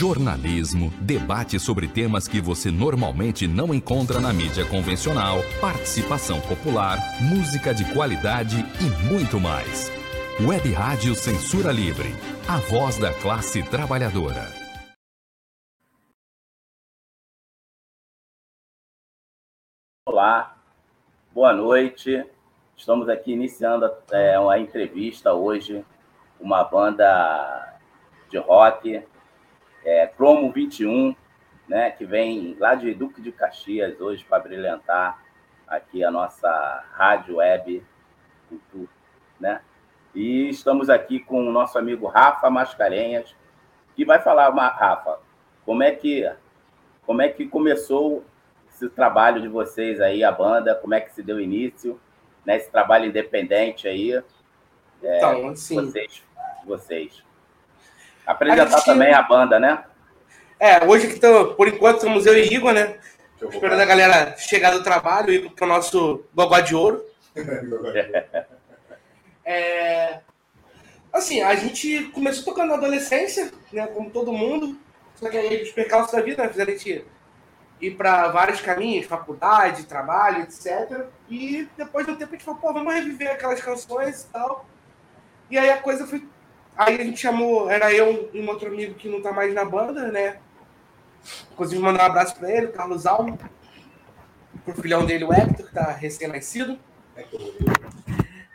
jornalismo, debate sobre temas que você normalmente não encontra na mídia convencional, participação popular, música de qualidade e muito mais. Web Rádio Censura Livre, a voz da classe trabalhadora. Olá, boa noite. Estamos aqui iniciando é, uma entrevista hoje, uma banda de rock é, Cromo 21, né, que vem lá de Duque de Caxias hoje para brilhantar aqui a nossa rádio web cultura, né? E estamos aqui com o nosso amigo Rafa Mascarenhas, que vai falar, Rafa, como é que como é que começou esse trabalho de vocês aí, a banda, como é que se deu início, né, esse trabalho independente aí, é, então, assim, vocês, vocês. Apresentar a também a banda, né? É, hoje que tô, por enquanto estamos eu e Igor, né? Esperando a galera chegar do trabalho, Igor que é o nosso gogó de ouro. é, assim, a gente começou tocando na adolescência, né? Como todo mundo. Só que aí os percalços da vida né, fizeram a gente ir para vários caminhos, faculdade, trabalho, etc. E depois de um tempo a gente falou, pô, vamos reviver aquelas canções e tal. E aí a coisa foi Aí a gente chamou, era eu e um outro amigo que não tá mais na banda, né? Inclusive, mandar um abraço para ele, Carlos Almo, pro filhão dele, o Hector, que tá recém-nascido.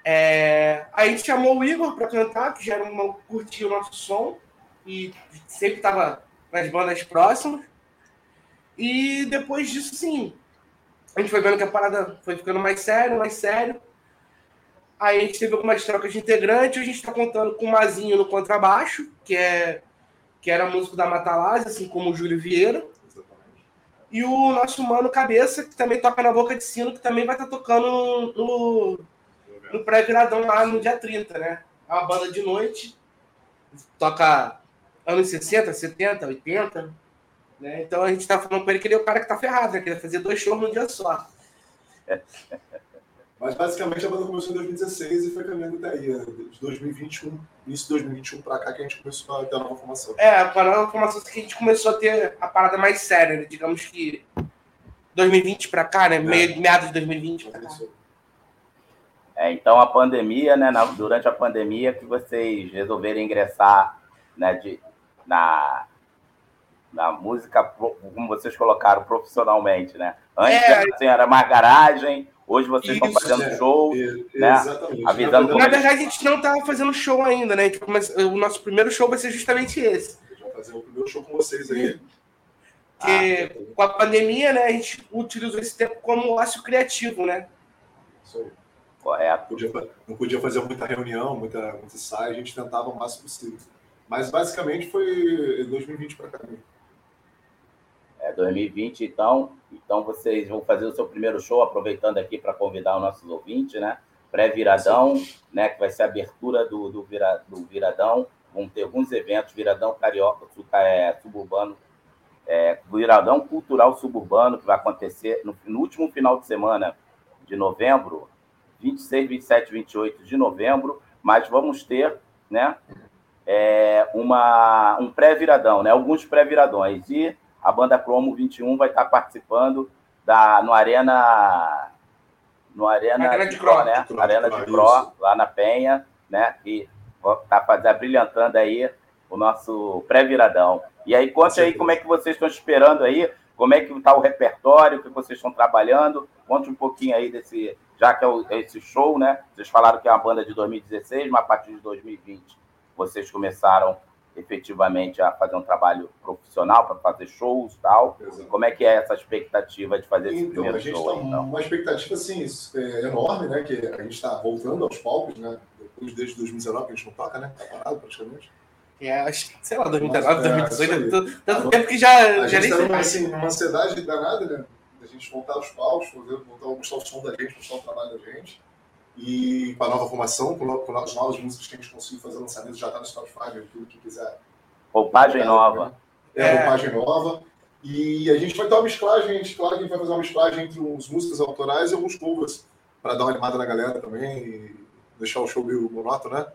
É, aí a gente chamou o Igor para cantar, que já era uma, curtia o nosso som e sempre tava nas bandas próximas. E depois disso, sim, a gente foi vendo que a parada foi ficando mais sério, mais sério. Aí a gente teve algumas trocas de integrante, a gente está contando com o Mazinho no contrabaixo, que é que era músico da Matalase, assim como o Júlio Vieira. E o nosso mano Cabeça, que também toca na Boca de Sino, que também vai estar tá tocando no, no pré-viradão lá no dia 30, né? É uma banda de noite, toca anos 60, 70, 80, né? Então a gente está falando com ele que ele é o cara que tá ferrado, né? Que ele vai fazer dois shows num dia só. Mas basicamente a banda começou em 2016 e foi caminhando até aí, né? de 2021, início de 2021 para cá que a gente começou a ter a nova formação. É, a nova formação que a gente começou a ter a parada mais séria, né? digamos que 2020 para cá, né? É. Meados de 2020 para cá. É, então a pandemia, né? Na, durante a pandemia que vocês resolveram ingressar, né? De, na na música, como vocês colocaram, profissionalmente, né? Antes é, assim, era mais garagem, Hoje vocês Isso, estão fazendo é. show, é, né? Avisando Na verdade, a gente não está fazendo show ainda, né? O nosso primeiro show vai ser justamente esse. Vamos fazer o primeiro show com vocês aí. Porque ah, com a pandemia, né, a gente utilizou esse tempo como ócio criativo, né? Isso aí. Correto. Não podia, não podia fazer muita reunião, muita, muita ensaio, a gente tentava o máximo possível. Mas basicamente foi 2020 para cá. É 2020, então, então vocês vão fazer o seu primeiro show, aproveitando aqui para convidar os nossos ouvintes, né? Pré-viradão, né? Que vai ser a abertura do, do, vira, do viradão. Vão ter alguns eventos, viradão carioca, é, suburbano, é, viradão cultural suburbano, que vai acontecer no, no último final de semana de novembro, 26, 27, 28 de novembro, mas vamos ter, né? É, uma, um pré-viradão, né? Alguns pré-viradões. E a banda Cromo 21 vai estar participando da, no Arena. No Arena, Arena de Pro, né? Arena de Pro, lá na Penha, né? E tá brilhantando aí o nosso pré-viradão. E aí, conte aí como é que vocês estão esperando aí, como é que está o repertório, o que vocês estão trabalhando. Conte um pouquinho aí desse, já que é, o, é esse show, né? Vocês falaram que é uma banda de 2016, mas a partir de 2020 vocês começaram efetivamente a fazer um trabalho profissional para fazer shows tal. Exato. Como é que é essa expectativa de fazer esse então, primeiro a gente show? Tá então? Uma expectativa assim, é, enorme, né? Que a gente está voltando aos palcos, né? Depois desde 2019 que a gente não toca, né? Tá parado praticamente. É, acho que, sei lá, 2019, 2018, é, tanto tempo que já, a já gente nem tá assim, numa ansiedade danada, né? Da gente voltar aos palcos, voltar a mostrar o som da gente, mostrar o trabalho da gente. E com a nova formação, com, com as novas músicas que a gente conseguiu fazer lançamento, já está no Spotify, tudo que quiser. Roupagem nova. É, é, roupagem nova. E a gente vai ter uma mesclagem, a gente, claro que a gente vai fazer uma mesclagem entre uns músicas autorais e alguns covers, para dar uma animada na galera também e deixar o show meio monótono, né?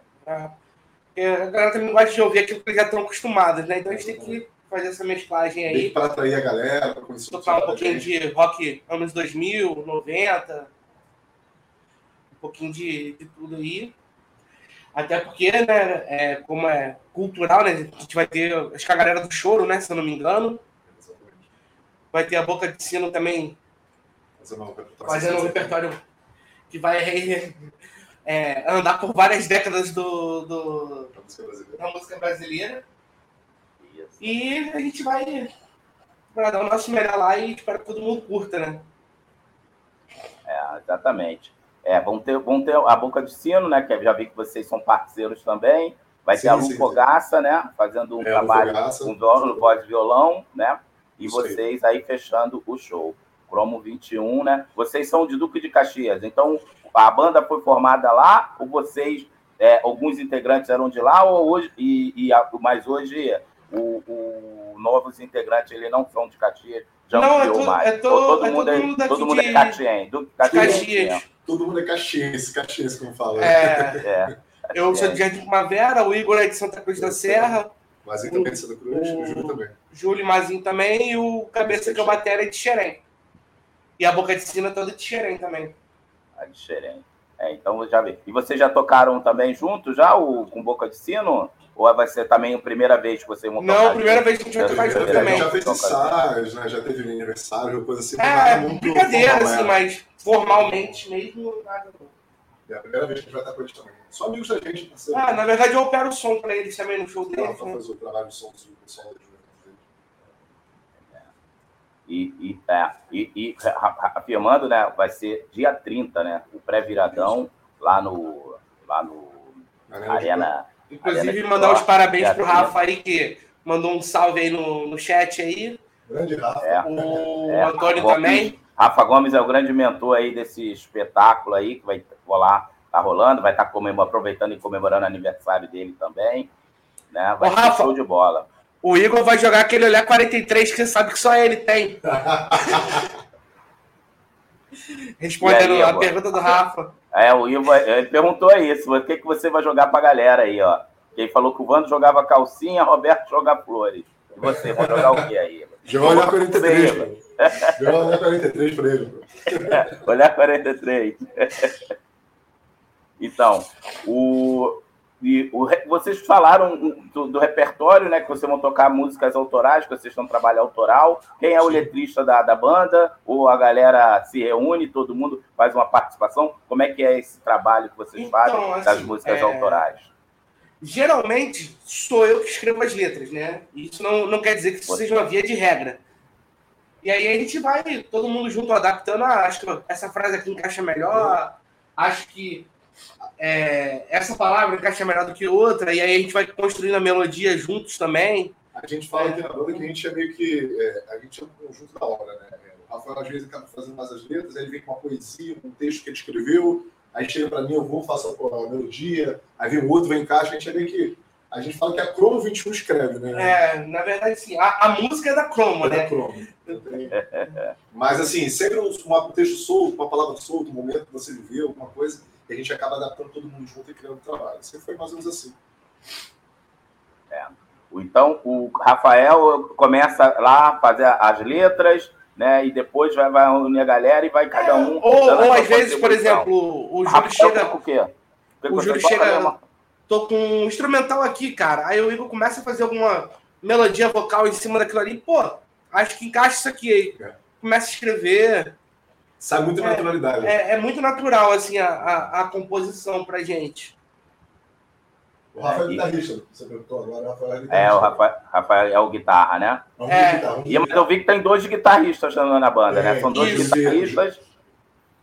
É. a galera também gosta de ouvir aquilo que eles já estão acostumados, né? Então a gente tem que fazer essa mesclagem aí. Para atrair a galera, para conhecer Tocar um pouquinho de rock anos 2000, 90. Um pouquinho de, de tudo aí. Até porque, né, é, como é cultural, né, a gente vai ter, acho que a galera do choro, né, se eu não me engano. Vai ter a Boca de Sino também fazendo um repertório que vai é, andar por várias décadas do, do, da música brasileira. E a gente vai para dar o nosso melhor lá e espero que todo mundo curta, né? É, exatamente. É, vão ter, vão ter a Boca de Sino, né? Que já vi que vocês são parceiros também. Vai sim, ter a Lu Fogaça, né? Fazendo um é, trabalho com violão, voz e violão, né? E Isso vocês aí. aí fechando o show. Cromo 21, né? Vocês são de Duque de Caxias, então a banda foi formada lá, ou vocês, é, alguns integrantes eram de lá, ou hoje, e, e mas hoje o, o, novos integrantes eles não são de Caxias, já não, é, mais. É, to, todo, é mundo todo mundo é, todo mundo é Caxias, do. Todo mundo é Caxias, Caxias, como fala. É. é. Eu sou de Jardim Primavera, o Igor é de Santa Cruz da Serra. Mazinho também de Santa Cruz, o, o Júlio também. Júlio Mazinho também, e o Cabeça que eu bateria é de Xerém. E a Boca de Sina toda de Xerém também. A de Xerém. É, então já vi. E vocês já tocaram também junto já o, com Boca de Sino? Ou vai ser também a primeira vez que vocês vão tocar? Não, a primeira vez que a gente vai tocar junto também. Já fez ensaios, né? Já teve aniversário, coisa assim. É, brincadeira, assim, mas formalmente mesmo nada. É a primeira vez que a gente vai estar com eles também. Só amigos da gente. Parceiro. Ah, na verdade eu opero o som para eles também no show deles. Para né? fazer o trabalho de som deles. E, e, é, e, e afirmando, né, vai ser dia 30, né, o pré-viradão lá no, lá no Arena. Arena Inclusive, Arena mandar os parabéns pro Rafa aí, que mandou um salve aí no, no chat aí. Grande Rafa. É, o é, Antônio também. Rafa Gomes é o grande mentor aí desse espetáculo aí, que vai rolar, tá rolando, vai estar tá aproveitando e comemorando o aniversário dele também. Né? Vai Ô, Rafa, show de bola. O Igor vai jogar aquele olhar 43 que você sabe que só ele tem. Respondendo aí, a pergunta do Rafa. É, o Igor ele perguntou isso. O que, que você vai jogar pra galera aí, ó? Quem falou que o Vando jogava calcinha, Roberto joga flores. E você, vai jogar o que aí? Jogar olhar 43. Jogar olhar 43 pra ele. olhar 43. então, o, e o, vocês falaram do, do, repertório, né? Que vocês vão tocar músicas autorais, que vocês estão trabalhando autoral. Quem é o letrista da, da banda? Ou a galera se reúne, todo mundo faz uma participação? Como é que é esse trabalho que vocês então, fazem assim, das músicas é... autorais? Geralmente sou eu que escrevo as letras, né? Isso não, não quer dizer que isso seja uma via de regra. E aí a gente vai, todo mundo junto, adaptando. Ah, acho que essa frase aqui encaixa melhor. Acho que é, essa palavra encaixa melhor do que outra, e aí a gente vai construindo a melodia juntos também. A gente fala aqui na banda que a gente é meio que. É, a gente é um conjunto da obra, né? O Rafael às vezes acaba fazendo mais as letras, aí ele vem com uma poesia, um texto que ele escreveu, aí chega para mim, eu vou, faço a, melodia, aí vem o outro, vem encaixa, a gente é meio que. A gente fala que a Cromo 21 escreve, né? É, na verdade, sim. A, a música é da Cromo, é né? Da Cromo. Mas, assim, sempre um, um texto solto, uma palavra solta, um momento que você viveu, alguma coisa, e a gente acaba adaptando todo mundo junto e criando trabalho. Sempre foi mais ou menos assim. É. Então, o Rafael começa lá a fazer as letras, né? E depois vai, vai unir a galera e vai cada um. É, ou, ou às vezes, por exemplo, o Júlio chega. Com o quê? O Júlio chega. Tô com um instrumental aqui, cara. Aí o Igor começa a fazer alguma melodia vocal em cima daquilo ali. Pô, acho que encaixa isso aqui aí. É. Começa a escrever. Sai muito é, naturalidade. É, é, muito natural, assim, a, a, a composição pra gente. O Rafael é guitarrista, você perguntou agora, o Rafael é guitarrista. É, o Rafael, Rafael é o guitarra, né? É. Guitarra, e, mas eu vi que tem dois guitarristas na banda, né? São dois isso. guitarristas.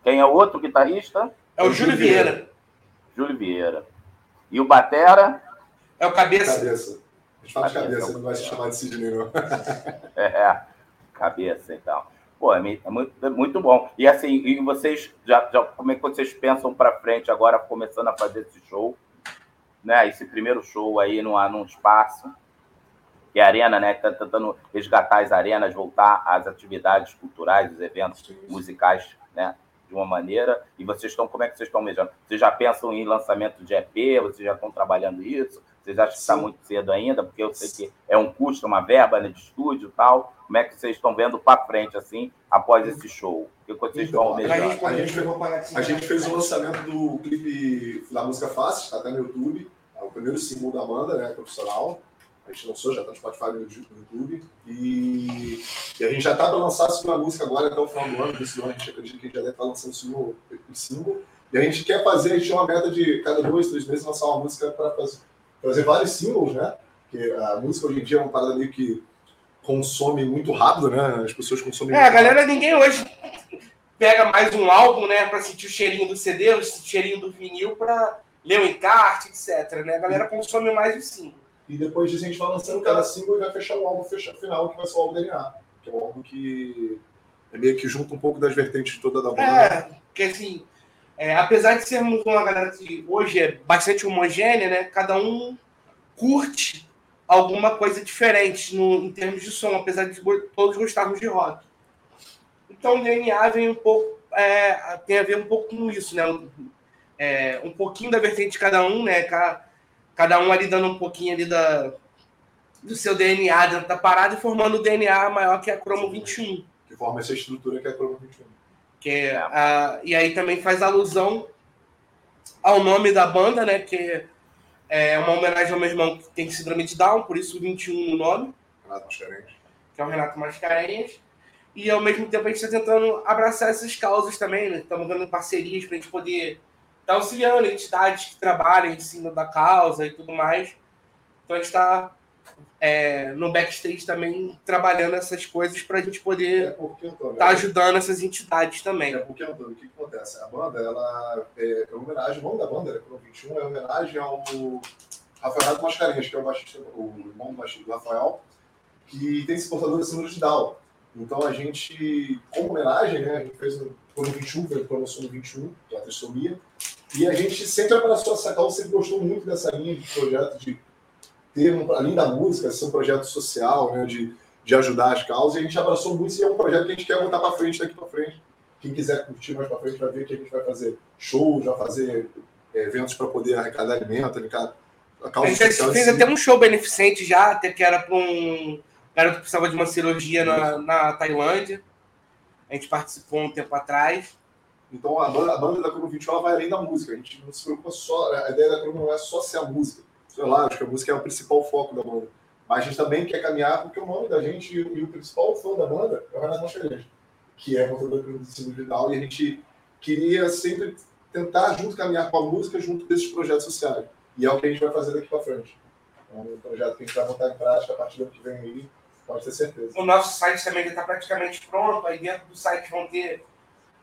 Quem é o outro guitarrista? É o Júlio Vieira. Vieira. Júlio Vieira. E o Batera? É o Cabeça. Cabeça. A gente fala cabeça, de cabeça, não vai se chamar de Sidney, não. é, cabeça, então. Pô, é muito, é muito bom. E assim, e vocês já, já como é que vocês pensam para frente agora, começando a fazer esse show, né? Esse primeiro show aí num, num espaço que é a arena, né? Tá tentando resgatar as arenas, voltar às atividades culturais, os eventos musicais, né? De uma maneira. E vocês estão, como é que vocês estão mejando? Vocês já pensam em lançamento de EP? Vocês já estão trabalhando isso? Vocês acham que está muito cedo ainda? Porque eu sei que é um custo, uma verba né, de estúdio e tal. Como é que vocês estão vendo para frente, assim, após esse show? O que vocês então, estão almejando? A, gente, a gente fez o lançamento do clipe da música Fácil, está até no YouTube. É o primeiro single da banda, né, profissional. A gente lançou, já está no Spotify no YouTube. E, e a gente já está para lançar a segunda música agora até o final do ano. Desse ano a gente acredita que a gente já deve estar tá lançando o single. O single. E a gente quer fazer, a gente tem uma meta de cada dois, três meses lançar uma música para fazer fazer vários singles, né? Porque a música hoje em dia é uma parada meio que consome muito rápido, né? As pessoas consomem. É, a galera, ninguém hoje pega mais um álbum, né, para sentir o cheirinho do CD, o cheirinho do vinil, para ler o encarte, etc. Né? A galera consome mais o single. E depois disso a gente vai lançando cada single e vai fechar o álbum fechar, final, que vai ser o álbum DNA. Que é um álbum que é meio que junta um pouco das vertentes toda da banda. É, porque assim, é, apesar de sermos uma galera que hoje é bastante homogênea, né? Cada um curte alguma coisa diferente no, em termos de som, apesar de todos gostarmos de rock. Então o DNA vem um pouco, é, tem a ver um pouco com isso, né? É, um pouquinho da vertente de cada um, né? Cada, cada um ali dando um pouquinho ali da, do seu DNA dentro da parada e formando o DNA maior que a Cromo 21. Que forma essa estrutura que é a Cromo 21. Que é, a, e aí também faz alusão ao nome da banda, né? Que é uma homenagem ao meu irmão que tem síndrome de Down, por isso 21 no nome. Renato Mascarenhas. Que é o Renato Mascarenhas. E ao mesmo tempo a gente está tentando abraçar essas causas também, né? Estamos dando parcerias para a gente poder estar tá auxiliando entidades que trabalham em cima da causa e tudo mais. Então a gente está é, no backstage também trabalhando essas coisas para a gente poder estar é tá ajudando essas entidades também. É porque, Antônio, o que, que acontece? A banda, ela é, é homenagem, o nome da banda, né, 21, é homenagem ao Rafael Mascarenhas, que é o baixista, o irmão do baixista Rafael, que tem esse portador de síndrome de Down. Então a gente, como homenagem, né, a gente fez no, no 21, foi promoção no 21, que é a trissomia, e a gente sempre abraçou essa causa, sempre gostou muito dessa linha de projeto de além da música, ser um projeto social, né, de, de ajudar as causas, e a gente abraçou muito e é um projeto que a gente quer botar para frente daqui para frente. Quem quiser curtir mais para frente vai ver que a gente vai fazer shows, vai fazer é, eventos para poder arrecadar alimento, arrecadar a causa a gente social. fez até um show beneficente já, até que era para um garoto que precisava de uma cirurgia na, na Tailândia. A gente participou um tempo atrás. Então a banda, a banda da 20 ela vai além da música. A gente não se preocupa só. A ideia da Crono não é só ser a música sei lá, acho que a música é o principal foco da banda. Mas a gente também quer caminhar porque o nome da gente e o, principal fã da banda é o Renato Mascarenhas, que é controlador do ensino digital, e a gente queria sempre tentar junto caminhar com a música junto desses projetos sociais. E é o que a gente vai fazer daqui para frente. É um projeto que a gente vai botar em prática a partir do que vem aí, pode ter certeza. O nosso site também está praticamente pronto, aí dentro do site vão ter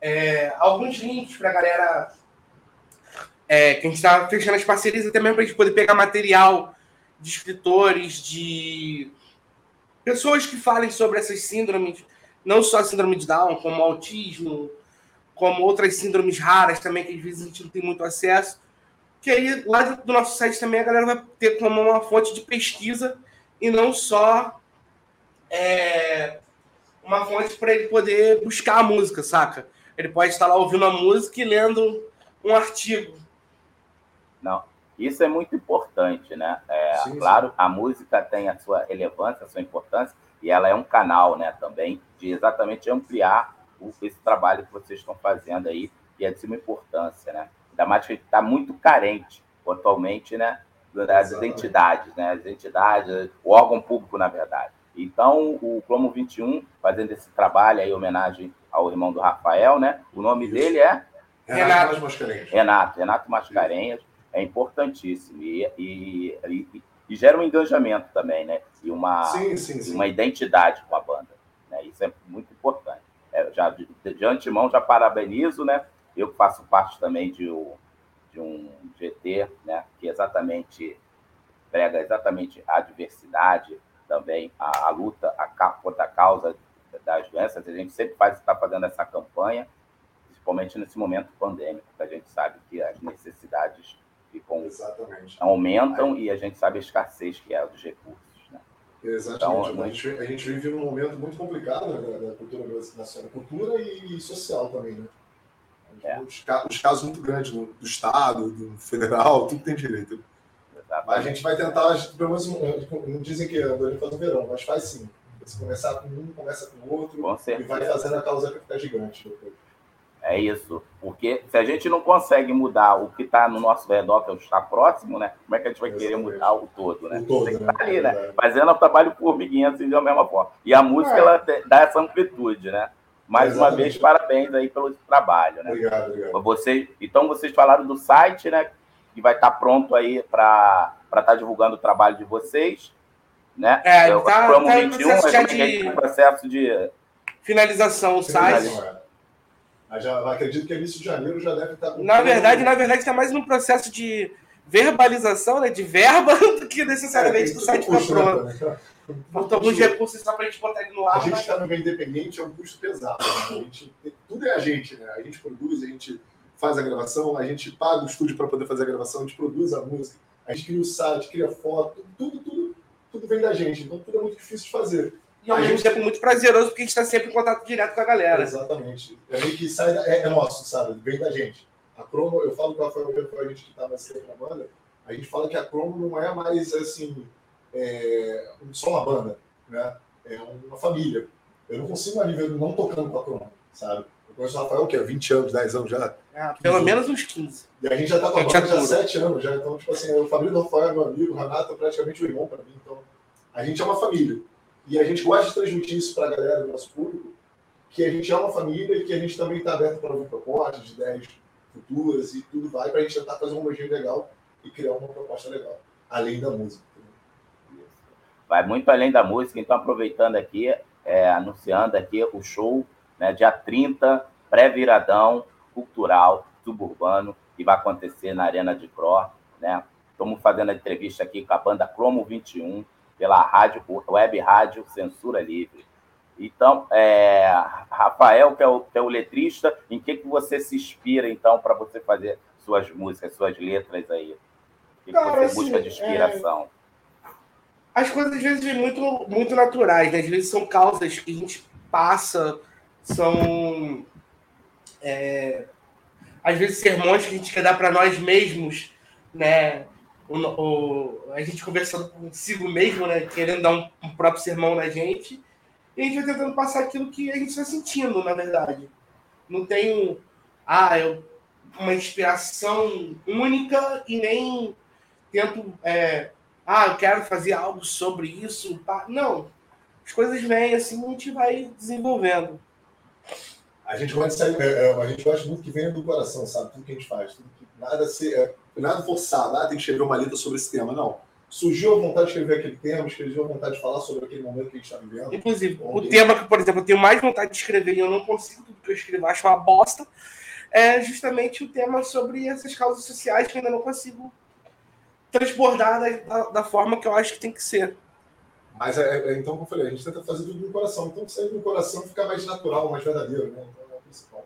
é, alguns links para a galera é, que a gente está fechando as parcerias até mesmo para a gente poder pegar material de escritores, de pessoas que falem sobre essas síndromes, não só a síndrome de Down, como autismo, como outras síndromes raras também, que às vezes a gente não tem muito acesso. Que aí, lá do nosso site também, a galera vai ter como uma fonte de pesquisa e não só é, uma fonte para ele poder buscar a música, saca? Ele pode estar lá ouvindo a música e lendo um artigo não, isso é muito importante, né? É, sim, claro, sim. a música tem a sua relevância, a sua importância, e ela é um canal, né, também, de exatamente ampliar o, esse trabalho que vocês estão fazendo aí, e é de suma importância, né? Ainda mais que está muito carente atualmente, né? Das entidades, né? As entidades, o órgão público, na verdade. Então, o Plomo 21, fazendo esse trabalho aí, em homenagem ao irmão do Rafael, né? O nome Isso. dele é Renato Mascarenhas. Renato, Renato Mascarenhas é importantíssimo e, e, e, e, gera um engajamento também, né? E uma, sim, sim, sim. uma identidade com a banda. Né? Isso é muito importante. É, já de, de, antemão já parabenizo, né? Eu faço parte também de, de um GT, né? Que exatamente prega exatamente a diversidade, também a, a luta a, contra a causa das doenças. A gente sempre faz está fazendo essa campanha, principalmente nesse momento pandêmico, que a gente sabe que as necessidades ficam, Exatamente. aumentam Aí. e a gente sabe a escassez que é dos recursos. Né? Exatamente. Então, a, gente, a gente vive num momento muito complicado né, da, cultura nacional, cultura e social também, né? É. Os, os, casos muito grandes do Estado, do federal, tudo tem direito. Exatamente. Mas a gente vai tentar, pelo menos, não dizem que a faz no verão, mas faz sim. Se começar com um, começa com o outro, com e vai fazendo a causa ficar gigante depois. É isso. Porque se a gente não consegue mudar o que está no nosso redor, que é o que está próximo, né? Como é que a gente vai querer mudar o todo, né? O todo, Tem que estar tá ali, né? Fazendo o trabalho formiguinha assim da mesma forma. E a música, é. ela dá essa amplitude, né? Mais Exatamente. uma vez, parabéns aí pelo trabalho, né? Obrigado, obrigado. Vocês, então, vocês falaram do site, né? Que vai estar tá pronto aí para estar tá divulgando o trabalho de vocês, né? É, é tá, Promo tá 21, processo de... processo de finalização o site. Já, acredito que início de janeiro já deve estar. Na verdade, na verdade, está mais num processo de verbalização, né, de verba, do que necessariamente é, do site para pronto. Né? Faltam alguns recursos só para a gente botar ele no ar. A gente está no meio independente, é um custo pesado. Né? Gente, tudo é a gente, né? A gente produz, a gente faz a gravação, a gente paga o estúdio para poder fazer a gravação, a gente produz a música, a gente cria o site, cria foto, tudo, tudo, tudo vem da gente. Então tudo é muito difícil de fazer. E ao mesmo tempo muito prazeroso, porque a gente está sempre em contato direto com a galera. Exatamente. É meio que sai, é, é nosso, sabe? Vem da gente. A Cromo, eu falo com o Rafael foi a gente que está mais tempo na banda, a gente fala que a Cromo não é mais assim, é, só uma banda, né? É uma família. Eu não consigo mais viver não tocando com a Cromo, sabe? Eu conheço o Rafael, que é 20 anos, 10 anos já. É, pelo menos uns 15. E a gente já está com a banda há 7 anos já. Então, tipo assim, o Fabrício do Rafael é meu amigo, o Renato é praticamente o irmão para mim. Então, a gente é uma família. E a gente gosta de transmitir isso para a galera do nosso público, que a gente é uma família e que a gente também está aberto para ouvir propostas, ideias futuras e tudo vai para a gente tentar fazer um homogêneo legal e criar uma proposta legal, além da música. Vai muito além da música, então aproveitando aqui, é, anunciando aqui o show, né, dia 30, pré-viradão cultural suburbano, que vai acontecer na Arena de Cro, né? Estamos fazendo a entrevista aqui com a banda Cromo 21, pela rádio, web rádio Censura Livre. Então, é, Rafael, que é, o, que é o letrista, em que, que você se inspira, então, para você fazer suas músicas, suas letras aí? O que, Cara, que você assim, busca de inspiração? É... As coisas, às vezes, muito, muito naturais, né? Às vezes são causas que a gente passa, são... É... Às vezes, sermões que a gente quer dar para nós mesmos, né? O, o, a gente conversando consigo mesmo, né? Querendo dar um, um, próprio sermão na gente. E a gente vai tentando passar aquilo que a gente está sentindo, na verdade. Não tem ah, eu, uma inspiração única e nem tento. É, ah, eu quero fazer algo sobre isso. Não. As coisas vêm assim a gente vai desenvolvendo. A gente gosta, é, é, a gente gosta muito que venha do coração, sabe? Tudo que a gente faz. Que, nada se, é, nada forçado, ah, tem que escrever uma letra sobre esse tema, não. Surgiu a vontade de escrever aquele tema, surgiu a vontade de falar sobre aquele momento que a gente está vivendo. Inclusive, o tema que, por exemplo, eu tenho mais vontade de escrever e eu não consigo, tudo que eu escrevo acho uma bosta, é justamente o tema sobre essas causas sociais que eu ainda não consigo transbordar da, da forma que eu acho que tem que ser. Mas é, é, então, como eu falei, a gente tenta fazer tudo no coração. Então, sair do coração fica mais natural, mais verdadeiro, né? Então, é o principal.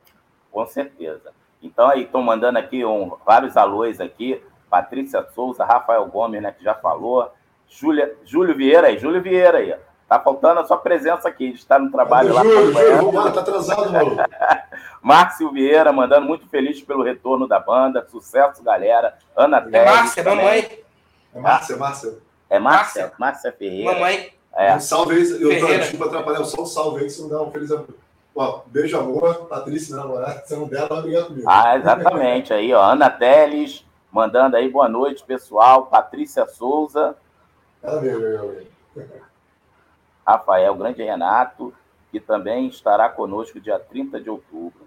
Com certeza. Então, aí, estão mandando aqui um, vários alôs aqui. Patrícia Souza, Rafael Gomes, né, que já falou. Júlia, Júlio Vieira aí, Júlio Vieira aí. Tá faltando a sua presença aqui, de estar no trabalho lá. Júlio, Júlio, vamos tá atrasado, maluco. Márcio Vieira, mandando muito feliz pelo retorno da banda. Sucesso, galera. Ana Teles. Márcia, mamãe. É Márcia, Márcia. É Márcia, Márcia Ferreira. Mamãe. É. Um salve aí, eu tô, desculpa atrapalhar, só um salve aí, se não dá um feliz Ó, beijo, amor, Patrícia, minha namorada, se não der, vai brigar comigo. Ah, exatamente, aí, ó, Ana Teles, mandando aí boa noite, pessoal, Patrícia Souza. Ela veio, veio, veio. Rafael Grande Renato, que também estará conosco dia 30 de outubro.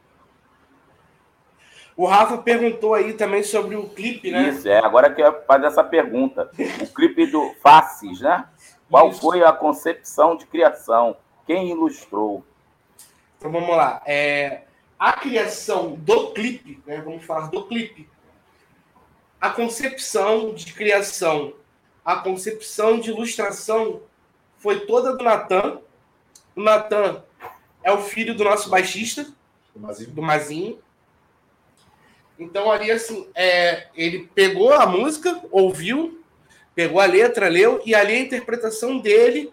O Rafa perguntou aí também sobre o clipe, né? Isso, é. Agora que eu fazer essa pergunta. O clipe do Faces, né? Qual Isso. foi a concepção de criação? Quem ilustrou? Então vamos lá. É, a criação do clipe, né? Vamos falar do clipe. A concepção de criação, a concepção de ilustração foi toda do Natan. O Natan é o filho do nosso baixista, do Mazinho. Do Mazinho. Então ali assim, é, ele pegou a música, ouviu, pegou a letra, leu, e ali a interpretação dele,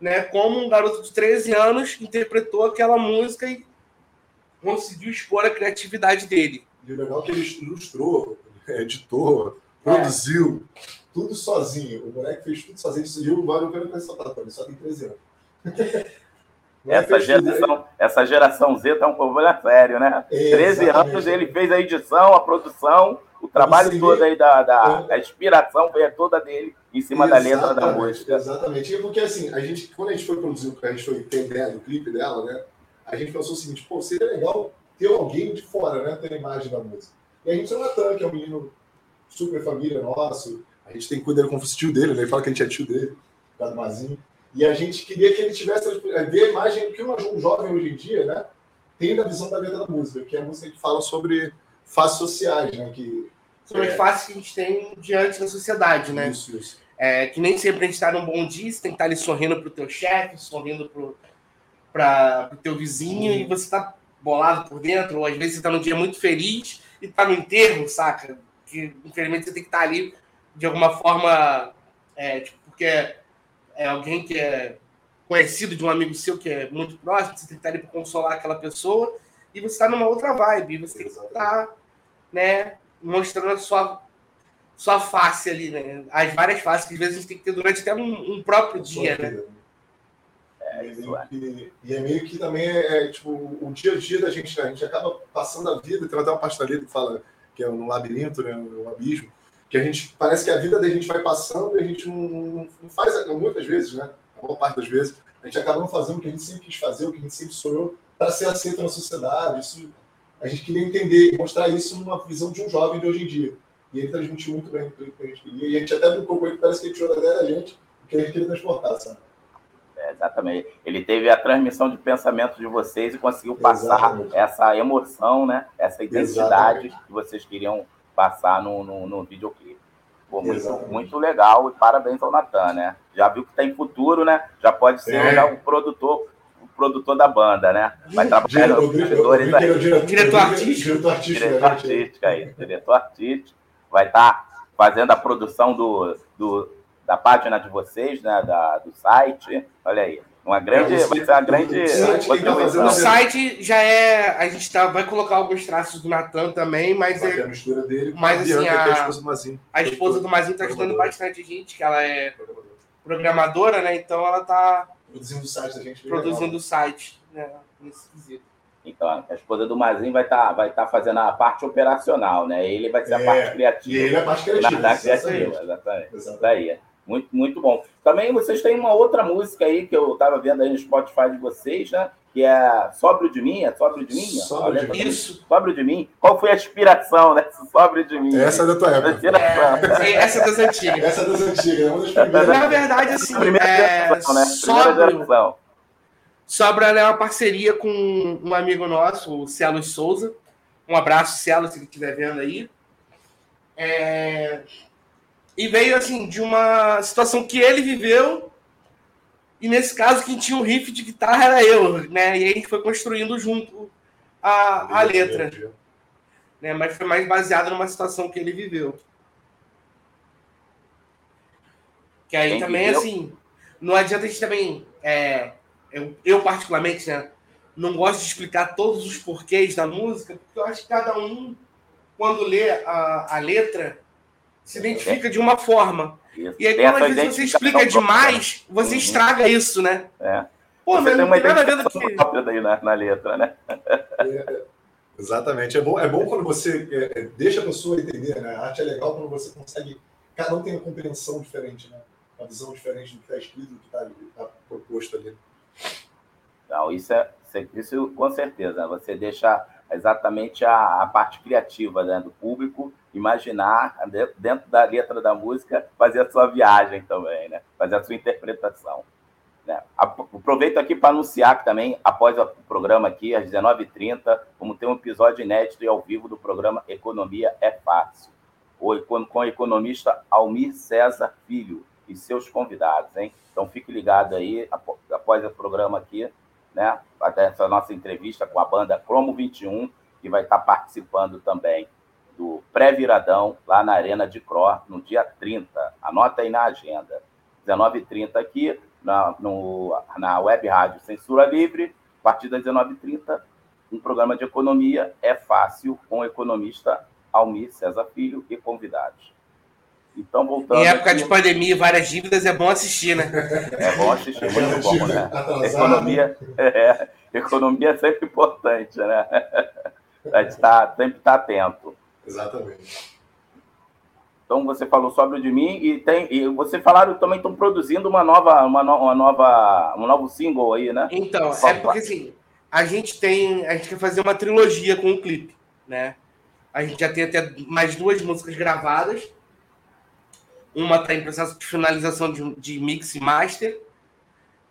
né, como um garoto de 13 anos, interpretou aquela música e conseguiu expor a criatividade dele. E o legal é que ele ilustrou, editou, produziu. tudo sozinho. O moleque fez tudo sozinho. E o Wagner Pena com essa ele só tem 13 anos. Essa geração, essa geração Z tá um problema sério, né? É, 13 anos ele fez a edição, a produção, o trabalho todo aí da, da, a inspiração foi toda dele em cima exatamente, da letra da música. Exatamente. Porque assim, a gente, quando a gente foi produzir, a gente foi entender o clipe dela, né? A gente pensou o seguinte, pô, seria legal ter alguém de fora, né? Ter a imagem da música. E a gente tem o Natan, que é um menino super família nosso. A gente tem que cuidar como se tio dele, né? Ele fala que a gente é tio dele, do Mazinho. E a gente queria que ele tivesse ver a imagem que um jovem hoje em dia, né, tem da visão da letra da música, que é a música que fala sobre faces sociais, né, que sobre é... as faces que a gente tem diante da sociedade, né? Isso, isso. É, que nem sempre a gente está num bom dia, você tem que estar tá ali sorrindo para o teu chefe, sorrindo para o teu vizinho, e você está bolado por dentro, ou às vezes você está num dia muito feliz e está no enterro, saca? Que infelizmente você tem que estar tá ali de alguma forma, é, tipo, porque é alguém que é conhecido de um amigo seu que é muito próximo, você tem que estar ali para consolar aquela pessoa, e você está numa outra vibe, você tem que estar né, mostrando a sua, sua face ali, né? As várias faces que às vezes a gente tem que ter durante até um, um próprio dia, né? É, e, e, é meio que também é, é, tipo o dia a dia da gente, né? a gente acaba passando a vida, tem até uma pasteleira que fala que é um labirinto, né, um abismo, que a gente parece que a vida da gente vai passando e a gente não, não faz, muitas vezes, né? A maior parte das vezes, a gente acaba não fazendo o que a gente sempre quis fazer, o que a gente sempre sonhou para ser aceito na sociedade. Isso, a gente queria entender e mostrar isso numa visão de um jovem de hoje em dia. E ele transmitiu muito bem o que a gente queria. E a gente até brincou com ele, parece que ele tirou da ideia da gente o que a gente queria transportar, sabe? É, exatamente. Ele teve a transmissão de pensamento de vocês e conseguiu passar exatamente. essa emoção, né? essa identidade exatamente. que vocês queriam passar no, no, no videoclipe. Pô, muito, muito legal e parabéns ao Natan, né? Já viu que tem futuro, né? Já pode ser é. já o produtor o produtor da banda, né? Vai trabalhar nos bastidores aí. Diretor artístico. Diretor artístico, diretor artístico aí. Diretor artístico. Vai estar tá fazendo a produção do, do, da página de vocês, né? Da, do site. Olha aí. Uma grande, vai ser uma grande. O site já é. A gente tá, vai colocar alguns traços do Natan também, mas vai é. A mistura dele mas assim, a, a, esposa do Mazinho. A esposa do Mazinho tá ajudando bastante gente, que ela é programadora, né? Então ela tá. Produzindo o site da gente. Produzindo o site, né? Nesse quesito. Então, a esposa do Mazinho vai estar tá, vai tá fazendo a parte operacional, né? Ele vai ser a é, parte criativa. E ele é a parte criativa. Na, criativa, exatamente. exatamente. Muito, muito bom. Também vocês têm uma outra música aí que eu estava vendo aí no Spotify de vocês, né? Que é Sóbrio de Mim, é Sóbrio de Mim? Sóbrio de Isso. Sóbrio de Mim. Qual foi a inspiração dessa né? Sóbrio de Mim? Essa é da tua época. É, essa é das antigas. Essa é das antigas, é uma das primeiras. Na verdade, assim, primeira é... geração, né? Sóbrio, Sobra é uma parceria com um amigo nosso, o Cielo Souza. Um abraço, Cielo, se ele estiver vendo aí. É... E veio assim de uma situação que ele viveu. E nesse caso, quem tinha um riff de guitarra era eu, né? E aí a gente foi construindo junto a, a letra. Né? Mas foi mais baseado numa situação que ele viveu. Que aí Quem também, viveu? assim, não adianta a gente também. É, eu, eu, particularmente, né, não gosto de explicar todos os porquês da música, porque eu acho que cada um, quando lê a, a letra, se identifica de uma forma. Isso. E aí, quando às vezes você explica demais, você uhum. estraga isso, né? É. Pô, você tem uma identificação daí na, na letra, né? É, exatamente. É bom, é bom quando você é, deixa a pessoa entender, né? A arte é legal quando você consegue... Cada um tem uma compreensão diferente, né? Uma visão diferente do que está escrito, do que está tá proposto ali. Não, isso é isso com certeza. Você deixa exatamente a, a parte criativa né, do público imaginar dentro da letra da música fazer a sua viagem também, né? Fazer a sua interpretação. Né? Aproveito aqui para anunciar que também, após o programa aqui, às 19h30, vamos ter um episódio inédito e ao vivo do programa Economia é Fácil, com o economista Almir César Filho e seus convidados, hein? Então fique ligado aí, após o programa aqui, né? Até essa nossa entrevista com a banda Cromo 21, que vai estar participando também do pré-viradão lá na Arena de Cro, no dia 30. Anota aí na agenda. 19h30 aqui, na, no, na web rádio Censura Livre, a partir das 19h30, um programa de economia é fácil com o economista Almir César Filho e convidados. Então, voltando. Em época aqui, de pandemia e várias dívidas, é bom assistir, né? É bom assistir, muito bom, né? Economia, é, economia é sempre importante, né? A gente tá, sempre está atento. Exatamente. Então você falou sobre o de mim e tem e você falaram que também estão produzindo uma nova uma, no- uma nova um novo single aí, né? Então, Só é porque assim, a gente tem. A gente quer fazer uma trilogia com o clipe, né? A gente já tem até mais duas músicas gravadas. Uma está em processo de finalização de, de mix e master.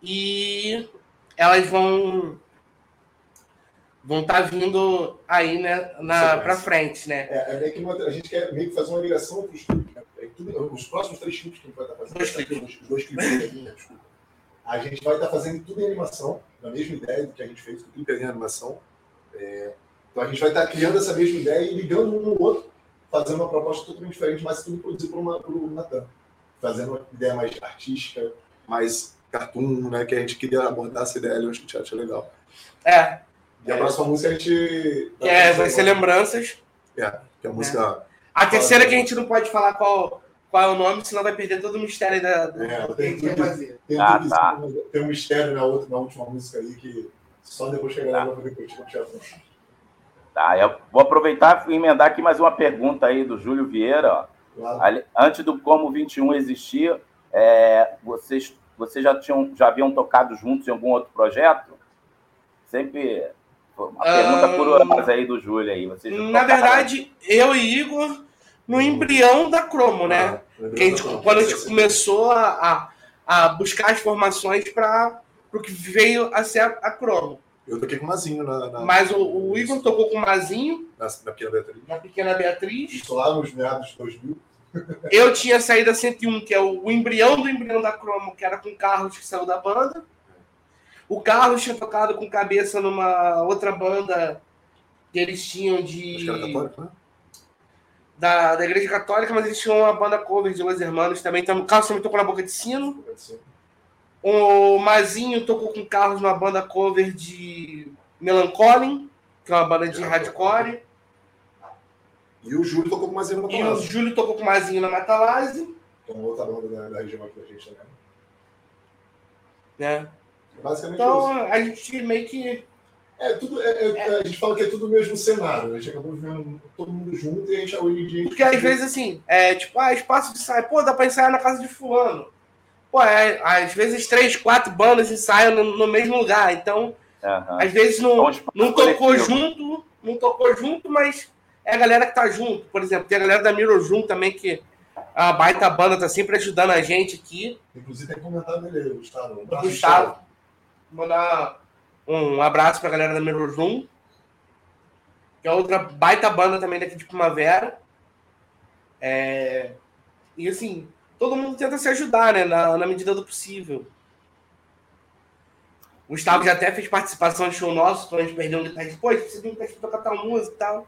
E elas vão. Vão estar vindo aí, né, pra frente, né? É, é que uma- a gente quer meio que fazer uma ligação entre os clipes. Né? É tudo- os próximos três clipes que a gente vai estar fazendo. Dois clipes. Os dois clipes, né? desculpa. A gente vai estar fazendo tudo em animação, na mesma ideia do que a gente fez, o clipe é em animação. É, então a gente vai estar criando essa mesma ideia e ligando um no outro, fazendo uma proposta totalmente diferente, mas tudo produzido por, uma, por um Natan. Fazendo uma ideia mais artística, mais cartoon, né? Que a gente queria abordar essa ideia, eu acho que achei legal. É, E a próxima música a gente. que é, vai ser lembranças. É, que é a música. A terceira que a gente não pode falar qual, qual é o nome, senão vai perder todo o mistério da, do É, tem- fazer. Tem, Ah, um, tá. tem um mistério na, outra, na última música aí que só depois que a galera vai poder curtir o. Tá, eu vou aproveitar e emendar aqui mais uma pergunta aí do Júlio Vieira. Ali- Antes do Como 21 existir, é, vocês, vocês já, tinham, já haviam tocado juntos em algum outro projeto? Sempre. Uma pergunta Ah, curiosa aí do Júlio aí. Vocês Na verdade, eu e Igor, no embrião da Cromo, né? Ah, Que a gente- quando a gente começou a, a, a buscar as formações para o que veio a ser a, a Cromo. Eu toquei com o Mazinho na, na, Mas o, o Igor tocou com o Mazinho, na, na Pequena Beatriz. na Pequena Beatriz. Isso lá nos meados de 2000. Eu tinha saído da 101, que é o, o embrião do embrião da Cromo, que era com o Carlos, que saiu da banda. O Carlos tinha tocado com cabeça numa outra banda que eles tinham de. Acho que era católico, né? da, da Igreja Católica, mas eles tinham uma banda cover de Los Hermanos também. Então, o Carlos também tocou na Boca de Sino. Pode ser. O Mazinho tocou com o Carlos numa banda cover de Melancholy, que é uma banda de hardcore. E o Júlio tocou com o Mazinho no E o Júlio tocou com o Mazinho na Matalase. que é uma outra banda da, da região aqui da gente também. Né? Basicamente isso. Então, a gente meio que. É, tudo, é, é- a gente fala que é tudo o mesmo cenário. A gente acabou vivendo todo mundo junto e a gente hoje em dia. Porque às vezes, assim, é tipo, ah, espaço de ensaio. Pô, dá pra ensaiar na casa de Fulano. Pô, é, às vezes três, quatro bandas ensaiam no, no mesmo lugar. Então, Aham. às vezes não, espaço não tocou coletivo. junto, não tocou junto, mas é a galera que tá junto. Por exemplo, tem a galera da Miro Jun também, que a baita banda tá sempre ajudando a gente aqui. Inclusive tem comentário dele aí, o Gustavo. Um Gustavo. Mandar um abraço pra galera da Miro Jun, que é outra baita banda também daqui de Primavera. É, E assim, todo mundo tenta se ajudar, né? Na, na medida do possível. O Gustavo já até fez participação de show nosso, quando a gente perdeu um guitarrista. Pô, a gente precisa de um guitarrista pra tocar tal música e tal.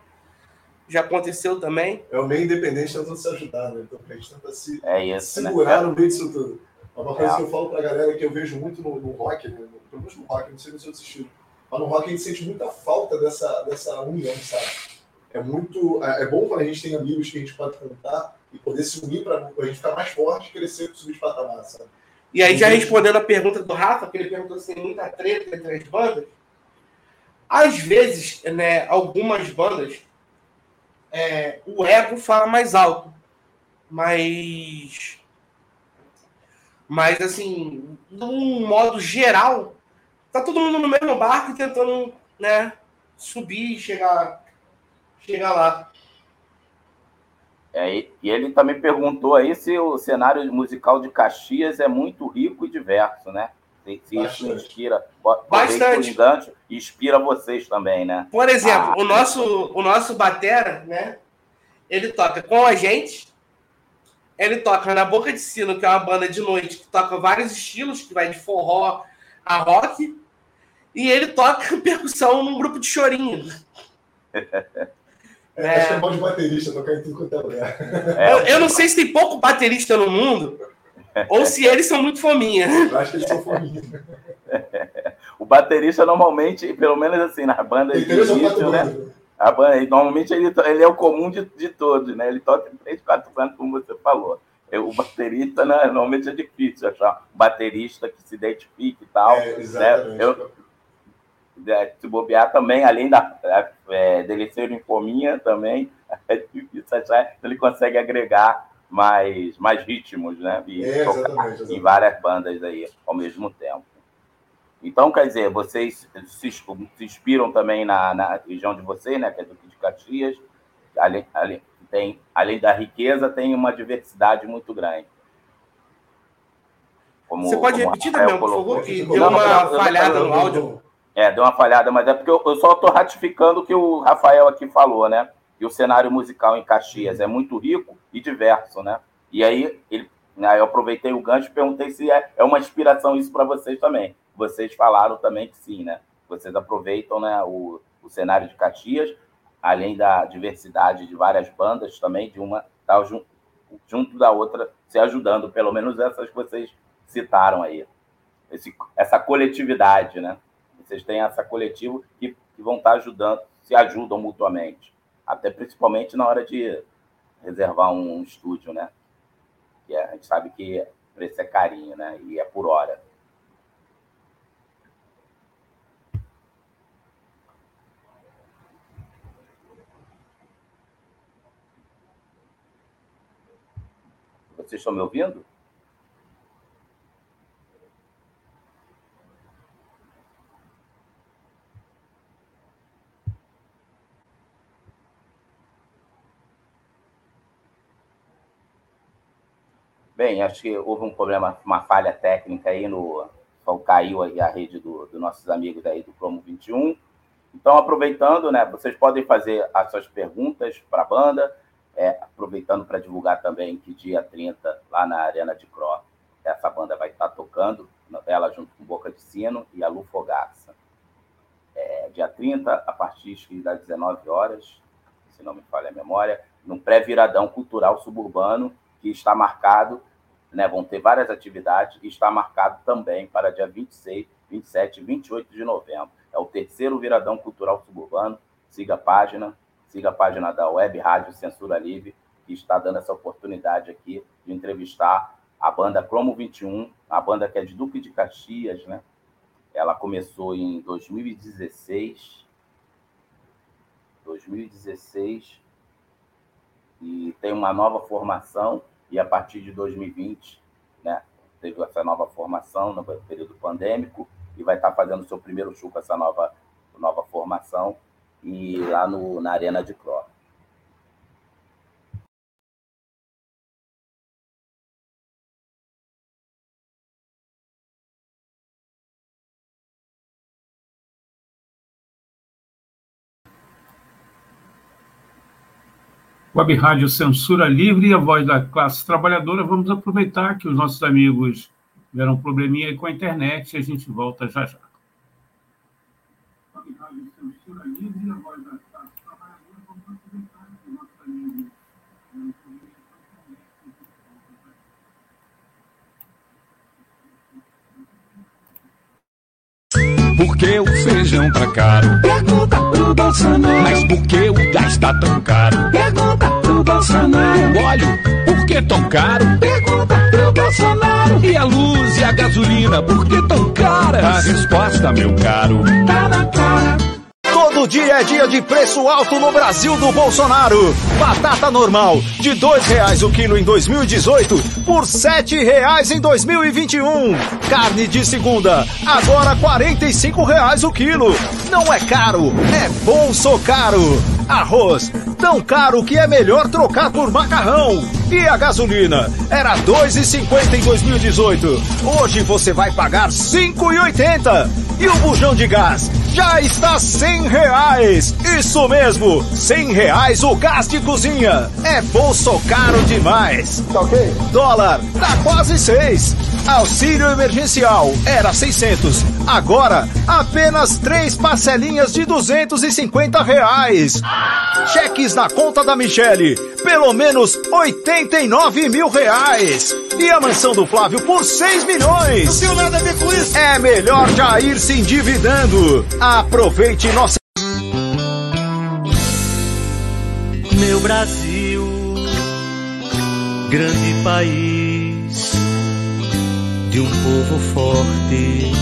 Já aconteceu também. É o meio independente tentando se ajudar, né? Então a gente tenta se É isso, né? segurar no meio disso tudo. É uma coisa É. que eu falo pra galera que eu vejo muito no, no rock, né? Pelo menos no rock, não sei nos outros estilos. Mas no rock a gente sente muita falta dessa, dessa união, sabe? É muito. É é bom quando a gente tem amigos que a gente pode contar e poder se unir pra, pra gente ficar mais forte e crescer subir de patamar, sabe? E aí, já respondendo a pergunta do Rafa, que ele perguntou se tem muita treta entre as bandas. Às vezes, né, algumas bandas, é, o ego fala mais alto. Mas. Mas, assim, de um modo geral, tá todo mundo no mesmo barco tentando, né, subir e chegar, chegar lá. É, e ele também perguntou aí se o cenário musical de Caxias é muito rico e diverso, né? Se, se isso inspira, Bastante. engano, inspira vocês também, né? Por exemplo, Ah. o nosso o nosso batera, né? Ele toca com a gente. Ele toca na Boca de Sino, que é uma banda de noite que toca vários estilos, que vai de forró a rock. E ele toca percussão num grupo de chorinho. É, É. Acho que é bom de baterista tocar em tudo quanto é lugar. É, Eu, eu não sei se tem pouco baterista no mundo, ou se eles são muito fominha. Eu acho que eles são fominhos. O baterista normalmente, pelo menos assim, na banda de início, né? bandas. A banda, normalmente ele, ele é o comum de, de todos, né? Ele toca em três, quatro bandas, como você falou. O baterista, né, normalmente é difícil achar um baterista que se identifique e tal. É. Né? Eu, se bobear também, além da, é, dele ser em fominha também, é difícil achar, ele consegue agregar mais, mais ritmos, né? E é, exatamente, exatamente. em várias bandas aí ao mesmo tempo. Então, quer dizer, vocês se, se inspiram também na, na, região de vocês, né? Que é do de Caxias, além, além, tem, além da riqueza, tem uma diversidade muito grande. Como, Você pode repetir também, por favor, que deu uma falhada no áudio. É, deu uma falhada, mas é porque eu, eu só estou ratificando o que o Rafael aqui falou, né? E o cenário musical em Caxias é muito rico e diverso, né? E aí ele, né, eu aproveitei o gancho e perguntei se é, é uma inspiração isso para vocês também. Vocês falaram também que sim, né? Vocês aproveitam né, o, o cenário de Caxias, além da diversidade de várias bandas também, de uma tá, junto, junto da outra, se ajudando, pelo menos essas que vocês citaram aí. Esse, essa coletividade, né? Vocês têm essa coletiva que, que vão estar ajudando, se ajudam mutuamente. Até principalmente na hora de reservar um, um estúdio, né? Que a gente sabe que o preço é carinho, né? E é por hora. Vocês estão me ouvindo? Bem, acho que houve um problema, uma falha técnica aí no. Então caiu aí a rede dos do nossos amigos aí do Promo 21. Então, aproveitando, né, vocês podem fazer as suas perguntas para a banda, é, aproveitando para divulgar também que dia 30, lá na Arena de Cro, essa banda vai estar tocando, ela junto com Boca de Sino e a Lu Fogaça. É, dia 30, a partir das 19 horas, se não me falha a memória, num pré-viradão cultural suburbano, que está marcado, né, vão ter várias atividades, e está marcado também para dia 26, 27 e 28 de novembro. É o terceiro Viradão Cultural Suburbano. Siga a página, siga a página da Web Rádio Censura Livre, que está dando essa oportunidade aqui de entrevistar a banda Cromo 21, a banda que é de Duque de Caxias, né? Ela começou em 2016. 2016 e tem uma nova formação e a partir de 2020, né, teve essa nova formação no período pandêmico e vai estar fazendo seu primeiro show com essa nova, nova formação e lá no, na Arena de Cro. Web Rádio Censura Livre e a voz da classe trabalhadora. Vamos aproveitar que os nossos amigos tiveram um probleminha aí com a internet e a gente volta já já. Web Rádio Censura Livre e a voz da classe trabalhadora. Vamos aproveitar que os nossos amigos tiveram um probleminha Por que o feijão tá caro? Pergunta pro Bolsonaro. Mas por que o gás tá tão caro? Pergunta pro Bolsonaro. O óleo, por que tão caro? Pergunta pro Bolsonaro. E a luz e a gasolina, por que tão caras? A resposta, meu caro, tá na cara. Todo dia é dia de preço alto no Brasil do Bolsonaro. Batata normal, de dois reais o quilo em 2018, por sete reais em 2021. Carne de segunda, agora quarenta e cinco reais o quilo. Não é caro, é bolso caro. Arroz, tão caro que é melhor trocar por macarrão. E a gasolina? Era 2,50 em 2018. Hoje você vai pagar 5,80. E o bujão de gás? Já está 100 reais. Isso mesmo, 100 reais o gás de cozinha. É bolso caro demais. Tá ok? Dólar, tá quase 6. Auxílio emergencial, era 600. Agora, apenas três parcelinhas de 250 reais. Cheques na conta da Michele, pelo menos 89 mil reais. E a mansão do Flávio por 6 milhões. Não tenho nada a ver com isso. É melhor já ir se endividando. Aproveite nossa Meu Brasil, grande país de um povo forte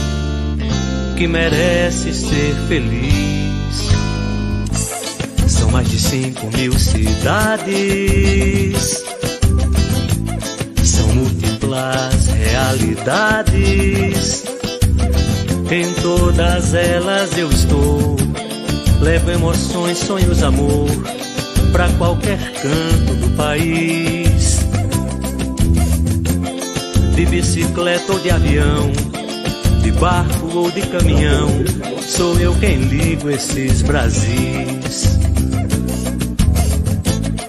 que merece ser feliz. São mais de cinco mil cidades, são múltiplas realidades. Em todas elas eu estou, levo emoções, sonhos, amor para qualquer canto do país. De bicicleta ou de avião, de barco ou de caminhão, sou eu quem ligo esses Brasis.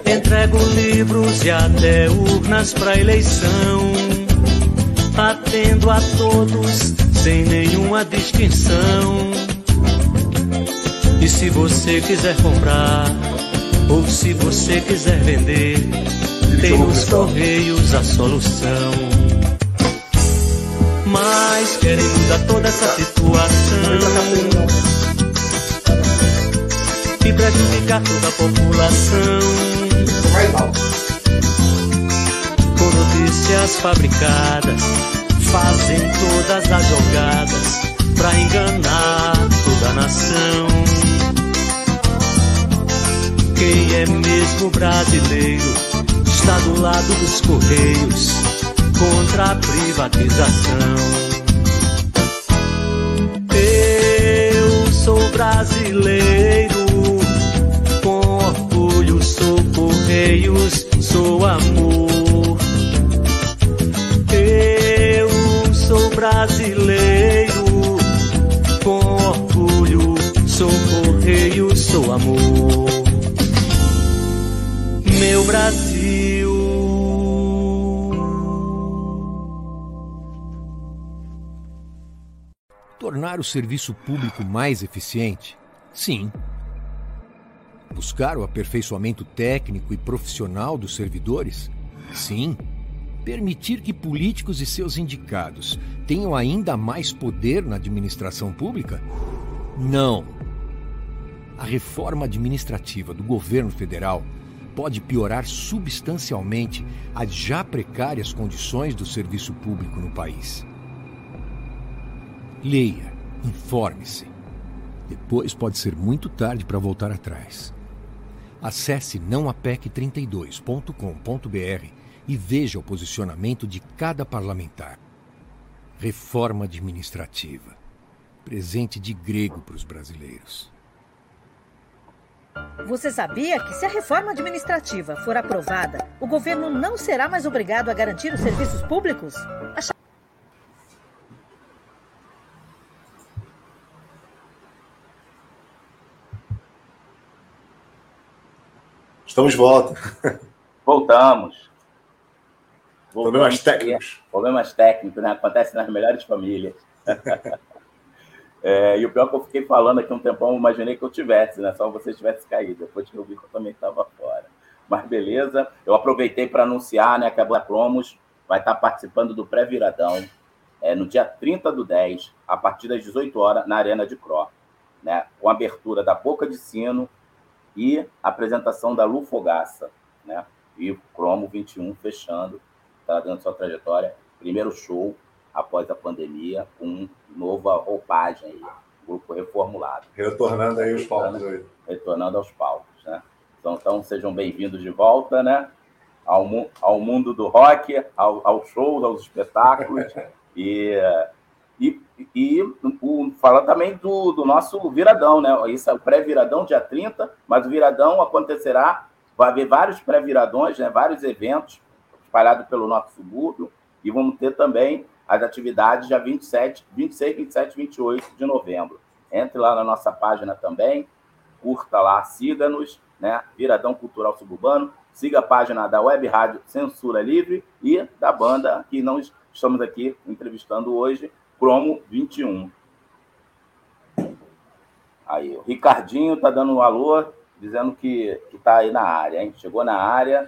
Entrego livros e até urnas para eleição, atendo a todos sem nenhuma distinção. E se você quiser comprar ou se você quiser vender, tem nos correios a solução. Mas querem mudar toda essa situação e prejudicar toda a população. Com notícias fabricadas, fazem todas as jogadas pra enganar toda a nação. Quem é mesmo brasileiro está do lado dos Correios contra a privatização. Eu sou brasileiro, Correios, sou amor. Eu sou brasileiro, com orgulho sou Correios, sou amor meu Brasil. Tornar o serviço público mais eficiente? Sim. Buscar o aperfeiçoamento técnico e profissional dos servidores? Sim. Permitir que políticos e seus indicados tenham ainda mais poder na administração pública? Não. A reforma administrativa do governo federal pode piorar substancialmente as já precárias condições do serviço público no país. Leia, informe-se. Depois pode ser muito tarde para voltar atrás. Acesse nãoapec32.com.br e veja o posicionamento de cada parlamentar. Reforma administrativa. Presente de grego para os brasileiros. Você sabia que se a reforma administrativa for aprovada, o governo não será mais obrigado a garantir os serviços públicos? A... Estamos de volta. Voltamos. Voltamos. Problemas técnicos. Problemas técnicos, né? Acontece nas melhores famílias. É, e o pior é que eu fiquei falando aqui um tempão, eu imaginei que eu tivesse, né? Só você tivesse caído. Depois que eu vi que eu também estava fora. Mas beleza. Eu aproveitei para anunciar né, que a Black Promos vai estar participando do pré-viradão é, no dia 30 do 10, a partir das 18 horas, na Arena de Cro. Né, com abertura da Boca de Sino e apresentação da Lu Fogaça. Né, e o Cromo 21 fechando, está dando sua trajetória. Primeiro show após a pandemia, com nova roupagem aí, grupo reformulado. Retornando aí os palcos aí. Retornando aos palcos, né? Então, então sejam bem-vindos de volta, né? Ao, ao mundo do rock, ao, aos shows, aos espetáculos. e, e, o, fala também do, do nosso viradão, né? Isso é o pré-viradão, dia 30, mas o viradão acontecerá, vai haver vários pré-viradões, né? vários eventos espalhados pelo nosso subúrbio, e vamos ter também as atividades dia 27, 26, 27 28 de novembro. Entre lá na nossa página também, curta lá, siga-nos, né? Viradão Cultural Suburbano, siga a página da Web Rádio Censura Livre e da banda que não estamos aqui entrevistando hoje, Cromo 21. Aí, o Ricardinho tá dando um alô, dizendo que, que tá aí na área, hein? Chegou na área.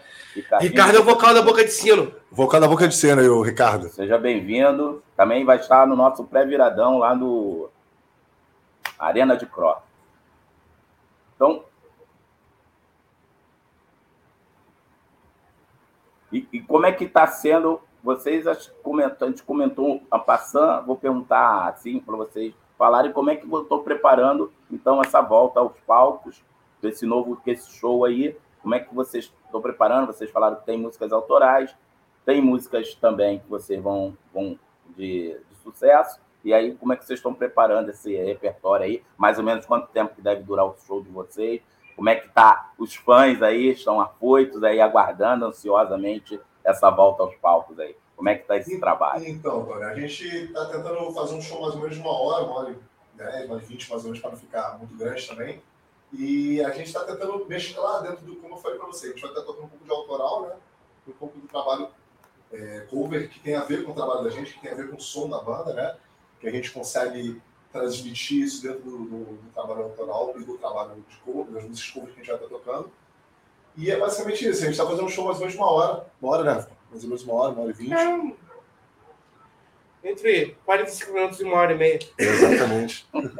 Ricardo é o vocal da Boca de Sino. Vocal da Boca de Sino aí, o Ricardo. Seja bem-vindo. Também vai estar no nosso pré-viradão lá no Arena de Cro. Então, E, e como é que está sendo? Vocês comentou, a gente comentou a passando, vou perguntar assim para vocês falarem como é que eu estou preparando então essa volta aos palcos desse novo esse show aí. Como é que vocês estão preparando? Vocês falaram que tem músicas autorais, tem músicas também que vocês vão, vão de, de sucesso. E aí, como é que vocês estão preparando esse repertório aí? Mais ou menos quanto tempo que deve durar o show de vocês? Como é que tá os fãs aí? Estão afoitos aí, aguardando ansiosamente essa volta aos palcos aí? Como é que está esse trabalho? Então, Tony, a gente está tentando fazer um show mais ou menos de uma hora, uma hora e dez, uma hora e vinte, mais ou menos, para não ficar muito grande também. E a gente está tentando mesclar dentro do, como eu falei para você, a gente vai estar tocando um pouco de autoral, né? Um pouco do trabalho é, cover que tem a ver com o trabalho da gente, que tem a ver com o som da banda, né? Que a gente consegue transmitir isso dentro do, do, do trabalho autoral e do trabalho de cover, das músicas cover que a gente vai estar tocando. E é basicamente isso. A gente está fazendo um show mais ou menos de uma hora. Uma hora, né? Mais ou menos uma hora, uma hora e vinte. É, entre 45 minutos e uma hora e meia. Exatamente.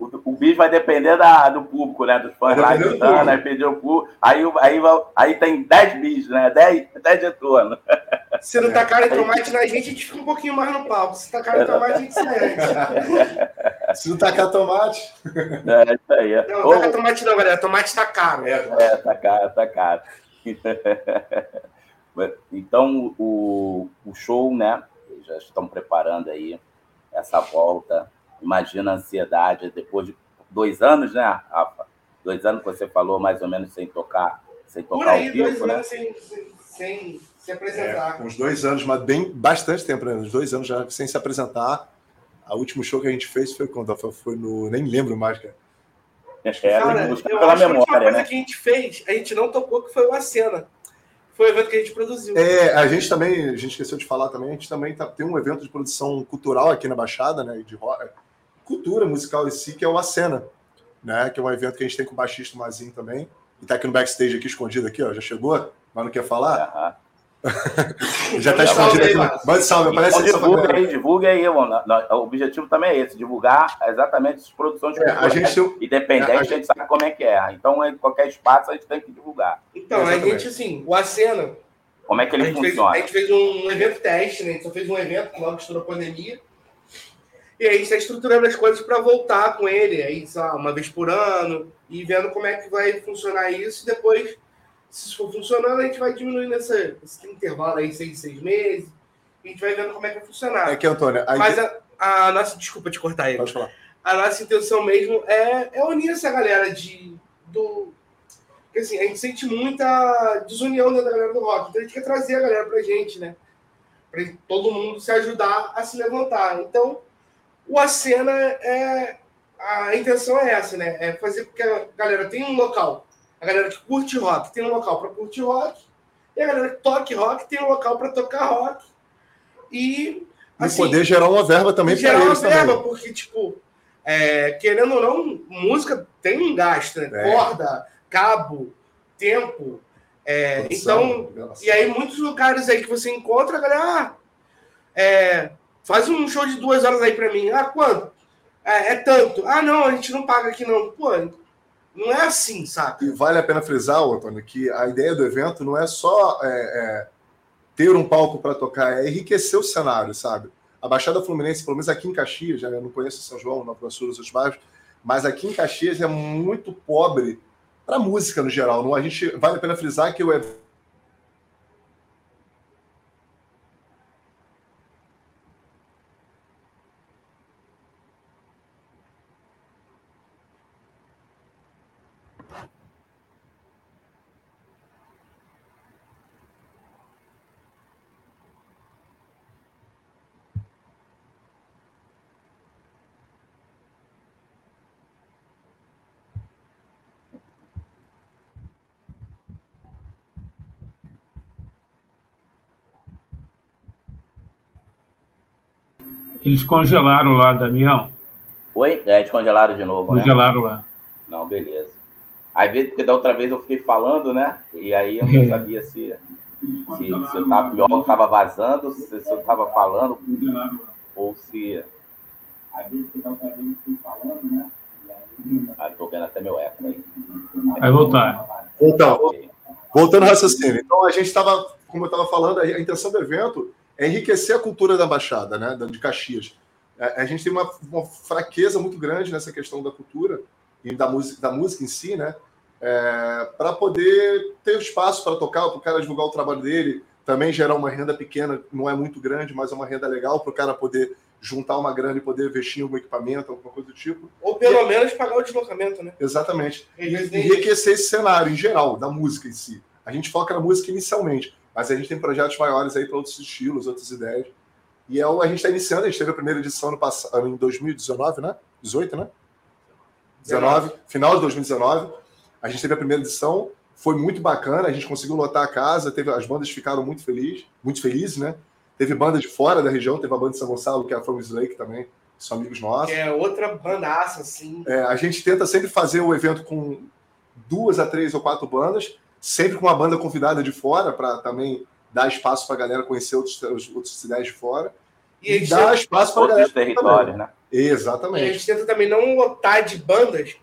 O, o bicho vai depender da, do público, né? Dos fãs lá gritando, aí pedir o público. Aí, aí, aí tem 10 bichos, né? 10, 10 retornos. Se não tá cara em tomate na gente, a gente fica um pouquinho mais no palco. Se tá cara em tomate, a gente sai Se não tacar tomate. É isso aí. Não, não taca tomate não, galera. Tomate tá caro. É, é tá caro, tá caro. Então, o, o show, né? Já estão preparando aí essa volta. Imagina a ansiedade depois de dois anos, né, Rafa? Dois anos que você falou mais ou menos sem tocar, sem tocar Por aí, ao vivo, dois né? anos sem, sem, sem se apresentar. É, uns dois anos, mas bem bastante tempo, né? Uns dois anos já sem se apresentar. A último show que a gente fez foi quando? Foi, no. Nem lembro mais, cara. É, Cara, eu pela acho que a última memória, coisa né? que a gente fez, a gente não tocou, que foi o Acena. Foi o evento que a gente produziu. É, a gente também, a gente esqueceu de falar também, a gente também tá, tem um evento de produção cultural aqui na Baixada, né? De rock, cultura musical em si, que é o Acena, né? Que é um evento que a gente tem com o baixista Mazinho também. E tá aqui no backstage, aqui escondido aqui, ó. Já chegou, mas não quer falar? Aham. Já tá Manda escondido aqui. Salve, aparece Então, pra divulga aí, divulga aí, mano. O objetivo também é esse, divulgar exatamente as produções É, a gente independente, a a gente sabe como é que é. Então, em qualquer espaço, a gente tem que divulgar. Então, a gente, assim, o Acena, Como é que a ele gente, fez, funciona. a gente fez um evento teste, né? A gente só fez um evento logo que estourou a pandemia. E aí a gente está estruturando as coisas para voltar com ele, aí, sei lá, uma vez por ano, e vendo como é que vai funcionar isso. E depois, se isso for funcionando, a gente vai diminuindo esse, esse intervalo aí, seis, seis meses. E a gente vai vendo como é que vai funcionar. É que, Antônio, a Mas a, a nossa. Desculpa te cortar aí. Pode falar. A nossa intenção mesmo é, é unir essa galera de. Do, porque assim, a gente sente muita desunião da galera do rock. Então a gente quer trazer a galera pra gente, né? Pra todo mundo se ajudar a se levantar. Então, o Acena é. A intenção é essa, né? É fazer com que a galera tenha um local. A galera que curte rock tem um local para curtir rock. E a galera que toque rock tem um local para tocar rock. E. E assim, poder gerar uma verba também para gerar uma eles verba, também. porque, tipo, é, querendo ou não, música tem um gasto, né? É. Corda, cabo, tempo. É, então, e aí muitos lugares aí que você encontra, a galera, ah, é, faz um show de duas horas aí pra mim. Ah, quanto? É, é tanto. Ah, não, a gente não paga aqui não. Pô, não é assim, saca? E vale a pena frisar, Antônio, que a ideia do evento não é só é, é, ter um palco para tocar, é enriquecer o cenário, sabe? A Baixada Fluminense, pelo menos aqui em Caxias, já não conheço São João, Nova Sul, os outros bairros, mas aqui em Caxias é muito pobre para música no geral. Não, a gente vale a pena frisar que o evento Eles congelaram lá, Damião. Oi? É, descongelaram de novo, né? Congelaram lá. Não, beleza. Aí, vezes, porque da outra vez eu fiquei falando, né? E aí eu não sabia se, se, se eu tava, meu áudio estava vazando, se, se eu estava falando, ou se. Aí, vezes, porque da outra vez eu fiquei falando, né? Ah, tô vendo até meu eco aí. Vai voltar. Então. Voltando ao raciocínio. Então, a gente estava, como eu estava falando, a intenção do evento é enriquecer a cultura da Baixada, né, de Caxias. A, gente tem uma, uma, fraqueza muito grande nessa questão da cultura e da música, da música em si, né? É, para poder ter espaço para tocar, para o cara divulgar o trabalho dele, também gerar uma renda pequena, não é muito grande, mas é uma renda legal para o cara poder juntar uma grana e poder investir em algum equipamento, alguma coisa do tipo. Ou pelo menos pagar o deslocamento, né? Exatamente. E, enriquecer esse cenário em geral, da música em si. A gente foca na música inicialmente, mas a gente tem projetos maiores aí para outros estilos, outras ideias. E é o, a gente está iniciando, a gente teve a primeira edição no passado, em 2019, né? 18, né? 19, final de 2019. A gente teve a primeira edição, foi muito bacana, a gente conseguiu lotar a casa, teve, as bandas ficaram muito felizes, muito felizes, né? Teve banda de fora da região, teve a banda de São Gonçalo, que é a From Slake também, são amigos nossos. Que é outra bandaça, assim. É, a gente tenta sempre fazer o evento com duas a três ou quatro bandas, sempre com uma banda convidada de fora, para também dar espaço para a galera conhecer outros, outras cidades de fora. E, e dar espaço para outros territórios, né? Exatamente. E a gente tenta também não lotar de bandas,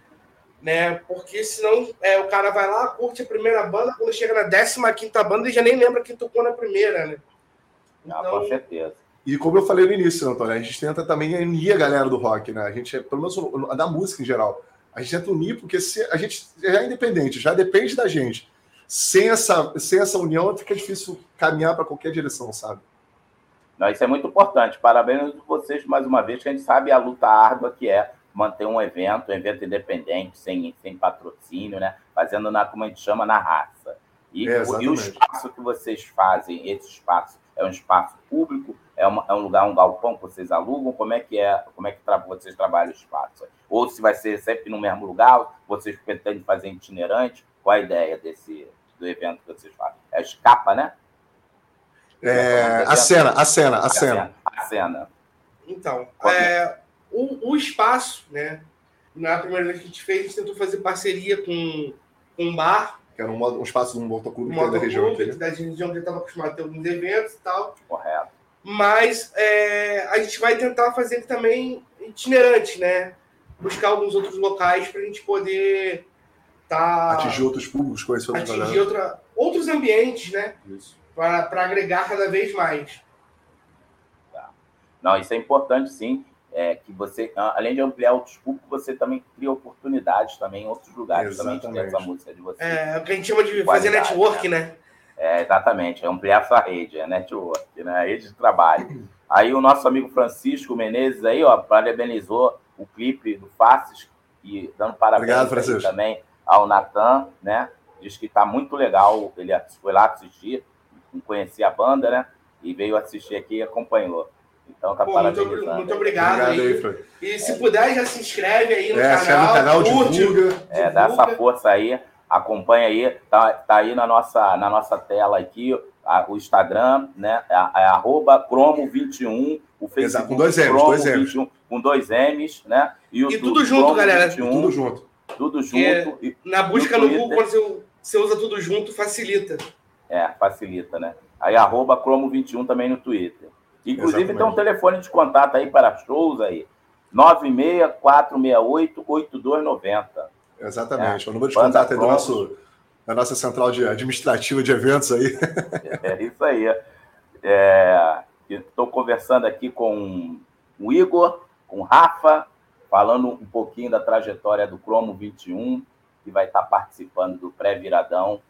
né? Porque senão é, o cara vai lá, curte a primeira banda, quando chega na 15 quinta banda, ele já nem lembra quem tocou na primeira, né? Então... Ah, com certeza. E como eu falei no início, Antônio, a gente tenta também unir a galera do rock, né? A gente, é, pelo menos da música em geral, a gente tenta unir porque se, a gente já é independente, já depende da gente. Sem essa, sem essa união fica difícil caminhar para qualquer direção, sabe? Não, isso é muito importante. Parabéns a vocês mais uma vez, que a gente sabe a luta árdua que é manter um evento, um evento independente, sem, sem patrocínio, né? Fazendo na, como a gente chama, na raça. E, é, e o espaço que vocês fazem, esse espaço é um espaço público? É, uma, é um lugar, um galpão que vocês alugam? Como é que é? Como é que tra vocês trabalham o espaço? Ou se vai ser sempre no mesmo lugar? Vocês pretendem fazer itinerante? Qual a ideia desse do evento que vocês fazem? É a escapa, né? É, a cena, a cena, a, a cena. A cena. Então, é, o, o espaço, né? Na primeira vez que a gente fez, a gente tentou fazer parceria com, com um bar que era um, um espaço de um motoclube um da região aqui. Da região que estava acostumado a ter alguns eventos e tal. Correto. Mas é, a gente vai tentar fazer também itinerante, né? Buscar alguns outros locais para a gente poder tá, atingir outros públicos, conhecer outros Atingir outra, outros ambientes, né? Para agregar cada vez mais. Tá. Não, isso é importante, sim é, que você, além de ampliar outros públicos, você também cria oportunidades também em outros lugares exatamente. também de essa música de você. É, o que a gente chama de fazer network, né? né? É, exatamente, é ampliar sua rede, é network, né? A rede de trabalho. Aí o nosso amigo Francisco Menezes aí, ó, parabenizou o clipe do Faces e dando parabéns Obrigado, também ao Natan, né? Diz que tá muito legal, ele foi lá assistir, conhecia a banda, né? E veio assistir aqui e acompanhou. Então tá Pô, muito, muito, obrigado. obrigado aí. E se puder, já se inscreve aí no é, canal. No canal curte, divulga. É, dá essa força aí, acompanha aí. Tá, tá aí na nossa, na nossa tela aqui a, o Instagram, né? É, é arroba cromo21, o Facebook Exato, com dois M's, dois M's. 21, com dois M's, né? E, o, e tudo junto, galera. 21, tudo junto. Tudo junto. É, na busca no, no Google, quando você, você usa tudo junto, facilita. É, facilita, né? Aí arroba cromo21 também no Twitter. Inclusive, Exatamente. tem um telefone de contato aí para shows aí. 96468-8290. Exatamente. É, o número de contato aí do nosso, da nossa central de administrativa de eventos aí. É, isso aí. É, Estou conversando aqui com o Igor, com o Rafa, falando um pouquinho da trajetória do Cromo 21, que vai estar participando do pré-viradão,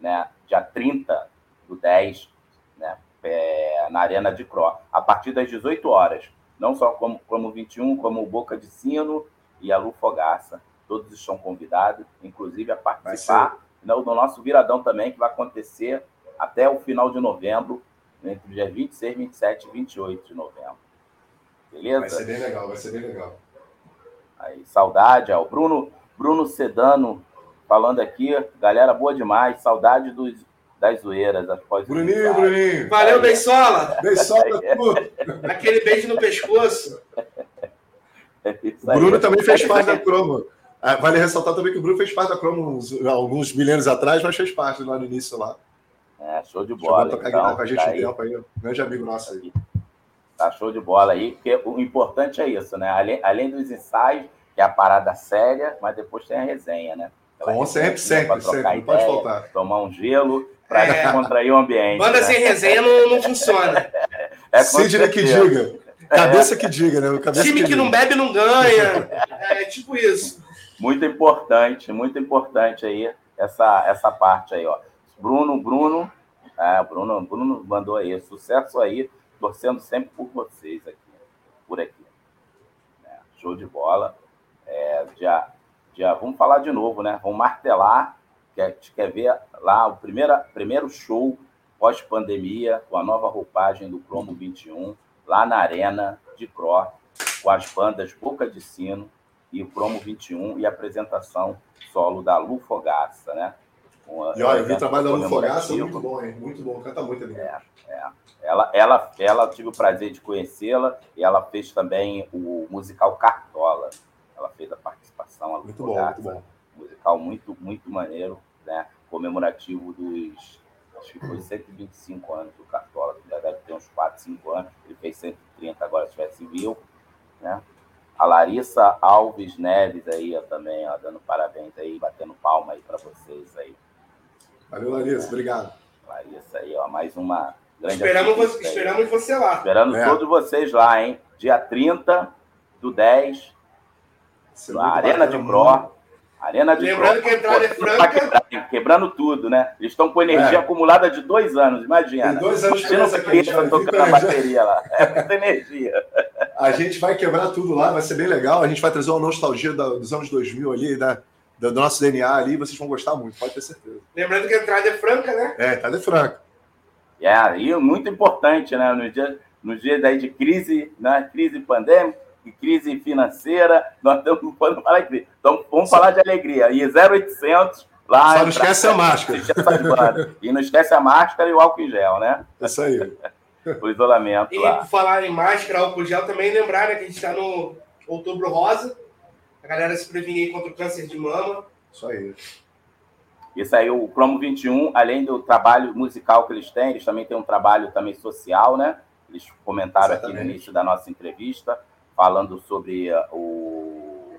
né, dia 30 do 10, né, é, na Arena de Cro, a partir das 18 horas. Não só como, como 21, como o Boca de Sino e a Lu Fogaça. Todos estão convidados, inclusive a participar no, no nosso viradão também, que vai acontecer até o final de novembro, entre os dias 26, 27 e 28 de novembro. Beleza? Vai ser bem legal, vai ser bem legal. Aí, saudade, ó, o Bruno, Bruno Sedano falando aqui, galera boa demais, saudade dos das zoeiras após Bruninho, Bruninho. Valeu, Beisola. Beisola, Aquele beijo no pescoço. o Bruno também fez parte da Cromo. Ah, vale ressaltar também que o Bruno fez parte da Cromo alguns milênios atrás, mas fez parte lá no início lá. É, show de bola. Tocar então, com a gente tá um tempo aí. Grande amigo nosso aí. Tá show de bola aí, porque o importante é isso, né? Além, além dos ensaios, que é a parada séria, mas depois tem a resenha, né? Com sempre, sempre, sempre. Não pode faltar. Tomar um gelo para é. descontrair o ambiente. Banda né? sem resenha não, não funciona. É Sidney que diga. Cabeça que diga, né? Cabeça Time que, que não bebe não ganha. É tipo isso. Muito importante, muito importante aí essa, essa parte aí, ó. Bruno, Bruno, é, Bruno, Bruno mandou aí, sucesso aí, torcendo sempre por vocês aqui, por aqui. É, show de bola. É, já, já, vamos falar de novo, né? Vamos martelar, quer, quer ver lá o primeiro, primeiro show pós-pandemia, com a nova roupagem do Cromo 21, lá na Arena de Cro, com as bandas Boca de Sino e o Cromo 21 e a apresentação solo da Lu Fogaça, né? E olha, eu vi o trabalho da Lu Fogaça, muito bom, hein? Muito bom, canta muito ali. É, é. Ela, ela, ela tive o prazer de conhecê-la e ela fez também o musical Cartola. Ela fez a participação, a muito Fogaça, bom, muito bom. Musical muito, muito maneiro, né? Comemorativo dos acho que foi 125 anos do Cartola, que já deve ter uns 4, 5 anos. Ele fez 130 agora, se tiver civil, né? A Larissa Alves Neves aí ó, também, ó, dando parabéns aí, batendo palma aí para vocês aí. Valeu, Larissa, é. obrigado. Larissa aí, ó, mais uma grande Esperamos, você, esperamos você lá. Esperando é. todos vocês lá, hein? Dia 30 do 10, Arena de Pro. Arena de Lembrando que a entrada é franca. Quebrando tudo, né? Eles estão com energia é. acumulada de dois anos, imagina. Tem dois anos que não aqui, tocando a bateria lá. É muita energia. A gente vai quebrar tudo lá, vai ser bem legal. A gente vai trazer uma nostalgia dos anos 2000 ali, da, do nosso DNA ali, vocês vão gostar muito, pode ter certeza. Lembrando que a entrada é franca, né? É, a entrada é franca. É, e muito importante, né? No dia, no dia daí de crise, né? crise pandêmica, crise financeira, nós estamos falando falar de crise. Então, vamos falar de alegria. E 0800 lá. Só não esquece a máscara. e não esquece a máscara e o álcool em gel, né? Isso aí. o isolamento. E lá. por falar em máscara, álcool gel, também lembrar né, que a gente está no outubro rosa. A galera se prevenir contra o câncer de mama. Isso aí. Isso aí, o Cromo 21, além do trabalho musical que eles têm, eles também têm um trabalho também social, né? Eles comentaram Exatamente. aqui no início da nossa entrevista falando sobre uh, o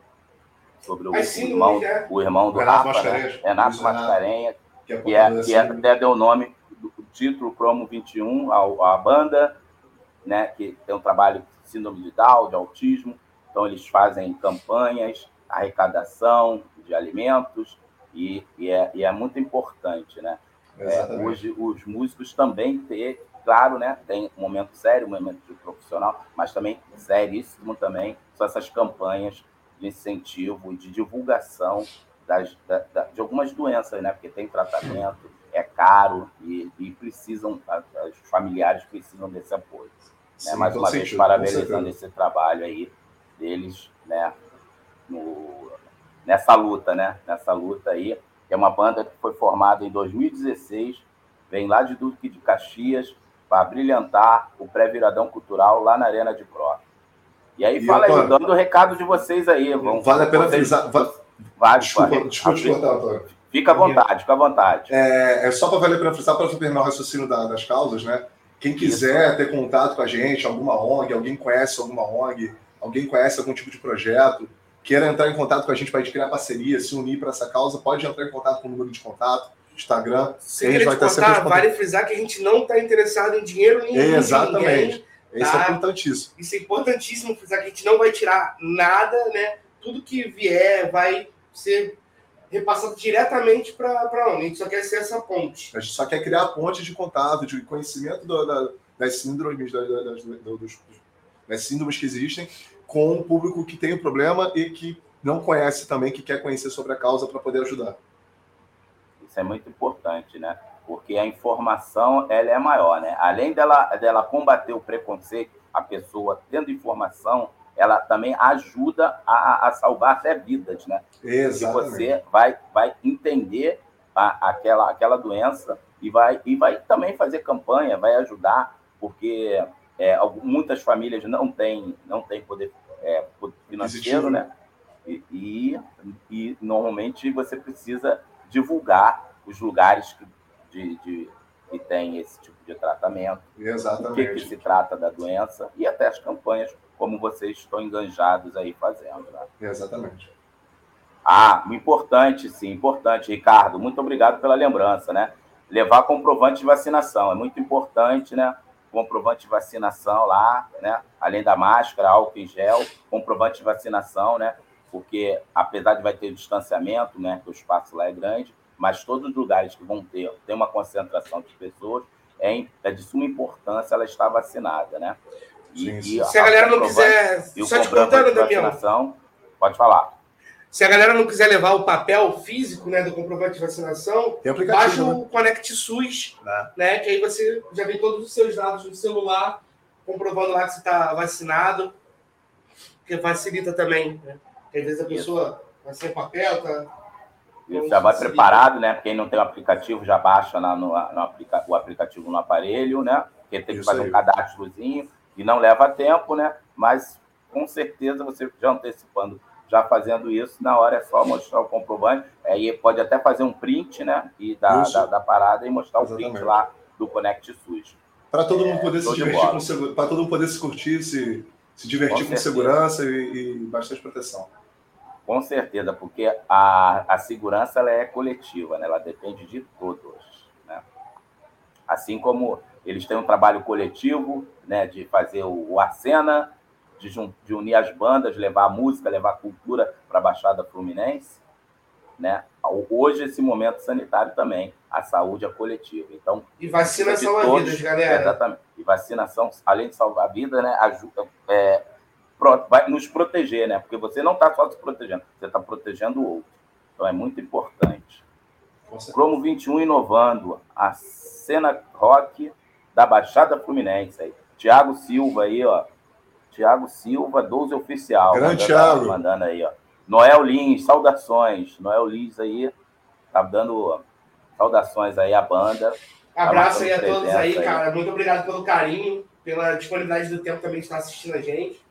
sobre o, irmão, né? o irmão do Renato Rafa, né? Renato Mascarenhas, que, é, que, é, que é, até deu o nome do título Cromo 21 à, à banda, né, que tem um trabalho de síndrome de Down, de autismo, então eles fazem campanhas, arrecadação de alimentos, e, e, é, e é muito importante, né? É, hoje os músicos também ter claro, né? Tem um momento sério, um momento de profissional, mas também seríssimo também são essas campanhas de incentivo de divulgação das, da, da, de algumas doenças, né? Porque tem tratamento, é caro e, e precisam, os familiares precisam desse apoio. Né? Sim? Mais uma vez, sentido, parabenizando esse trabalho aí deles, né? No, nessa luta, né? Nessa luta aí, que é uma banda que foi formada em 2016, vem lá de Duque de Caxias, para brilhantar o pré-viradão cultural lá na Arena de Pro. E aí, e fala aí, dando o recado de vocês aí. Vamos, vale a pena vocês... frisar. Vai, desculpa, desculpa te cortar, Antônio. Fica à vontade, fica à vontade. É, é só para valer para frisar, para terminar o raciocínio da, das causas, né? Quem quiser Isso. ter contato com a gente, alguma ONG, alguém conhece alguma ONG, alguém conhece algum tipo de projeto, queira entrar em contato com a gente para a gente criar parceria, se unir para essa causa, pode entrar em contato com o número de contato Instagram. Sem a gente vai estar sempre vale frisar que a gente não está interessado em dinheiro nenhum. Exatamente. Ninguém, Isso é tá? é importantíssimo. Isso é importantíssimo frisar que a gente não vai tirar nada, né? Tudo que vier vai ser repassado diretamente para onde? A gente só quer ser essa ponte. A gente só quer criar a ponte de contato, de conhecimento do, da, das síndromes, das, das, dos, das síndromes que existem, com o público que tem o problema e que não conhece também, que quer conhecer sobre a causa para poder ajudar. Isso é muito importante, né? Porque a informação ela é maior, né? Além dela, dela combater o preconceito, a pessoa tendo informação, ela também ajuda a, a salvar até vidas, né? Exatamente. Porque você vai, vai entender a, aquela, aquela doença e vai, e vai também fazer campanha, vai ajudar, porque é, muitas famílias não têm, não têm poder, é, financeiro, né? E, e, e, normalmente você precisa divulgar os lugares que, de, de, que tem esse tipo de tratamento, Exatamente. o que, que, se trata da doença e até as campanhas como vocês estão enganjados aí fazendo. Né? Exatamente. Ah, importante, sim, importante, Ricardo. Muito obrigado pela lembrança, né? Levar comprovante de vacinação é muito importante, né? Comprovante de vacinação lá, né? Além da máscara, álcool em gel, comprovante de vacinação, né? Porque apesar de vai ter distanciamento, né? Que o espaço lá é grande, mas todos os lugares que vão ter, ter uma concentração de pessoas, é, é de suma importância ela estar vacinada, né? E, sim, sim. Se a galera não quiser. Só te contando, Damião. Pode falar. Se a galera não quiser levar o papel físico né, do comprovante de vacinação, baixa né? o Connect SUS, né? Que aí você já vem todos os seus dados no celular, comprovando lá que você está vacinado, que facilita também, né? Porque às vezes a pessoa vai sem papel, tá. Isso, já vai preparado, né? Quem não tem o aplicativo já baixa na, no, no aplica, o aplicativo no aparelho, né? Porque tem que Isso fazer aí. um cadastrozinho e não leva tempo, né? Mas com certeza você já antecipando já fazendo isso, na hora é só mostrar o comprovante. Aí pode até fazer um print, né? E da, da, da, parada e mostrar Exatamente. o print lá do Connect SUS. Para todo mundo poder é, se divertir com segurança, para todo mundo poder se curtir, se, se divertir com, com segurança e, e, bastante proteção. Com certeza, porque a, a segurança ela é coletiva, né? ela depende de todos. Né? Assim como eles têm um trabalho coletivo né, de fazer o, o Acena, de, de unir as bandas, levar a música, levar a cultura para a Baixada Fluminense. Né? Hoje, esse momento sanitário também, a saúde é coletiva. Então, e vacina salva todos, vidas, galera. Exatamente. E vacinação, além de salvar a vida, né, ajuda, é, pro, vai nos proteger, né? Porque você não está só se protegendo, você está protegendo o outro. Então é muito importante. Cromo 21 inovando a cena rock da Baixada Fluminense aí. Tiago Silva aí, ó, Tiago Silva, 12 oficial. Grande Thiago. Mandando aí, ó. Noel Lins, saudações. Noel Lins aí, tá dando saudações aí à banda. Abraço tá aí a todos aí, aí, cara. Muito obrigado pelo carinho, pela disponibilidade do tempo também de estar assistindo a gente.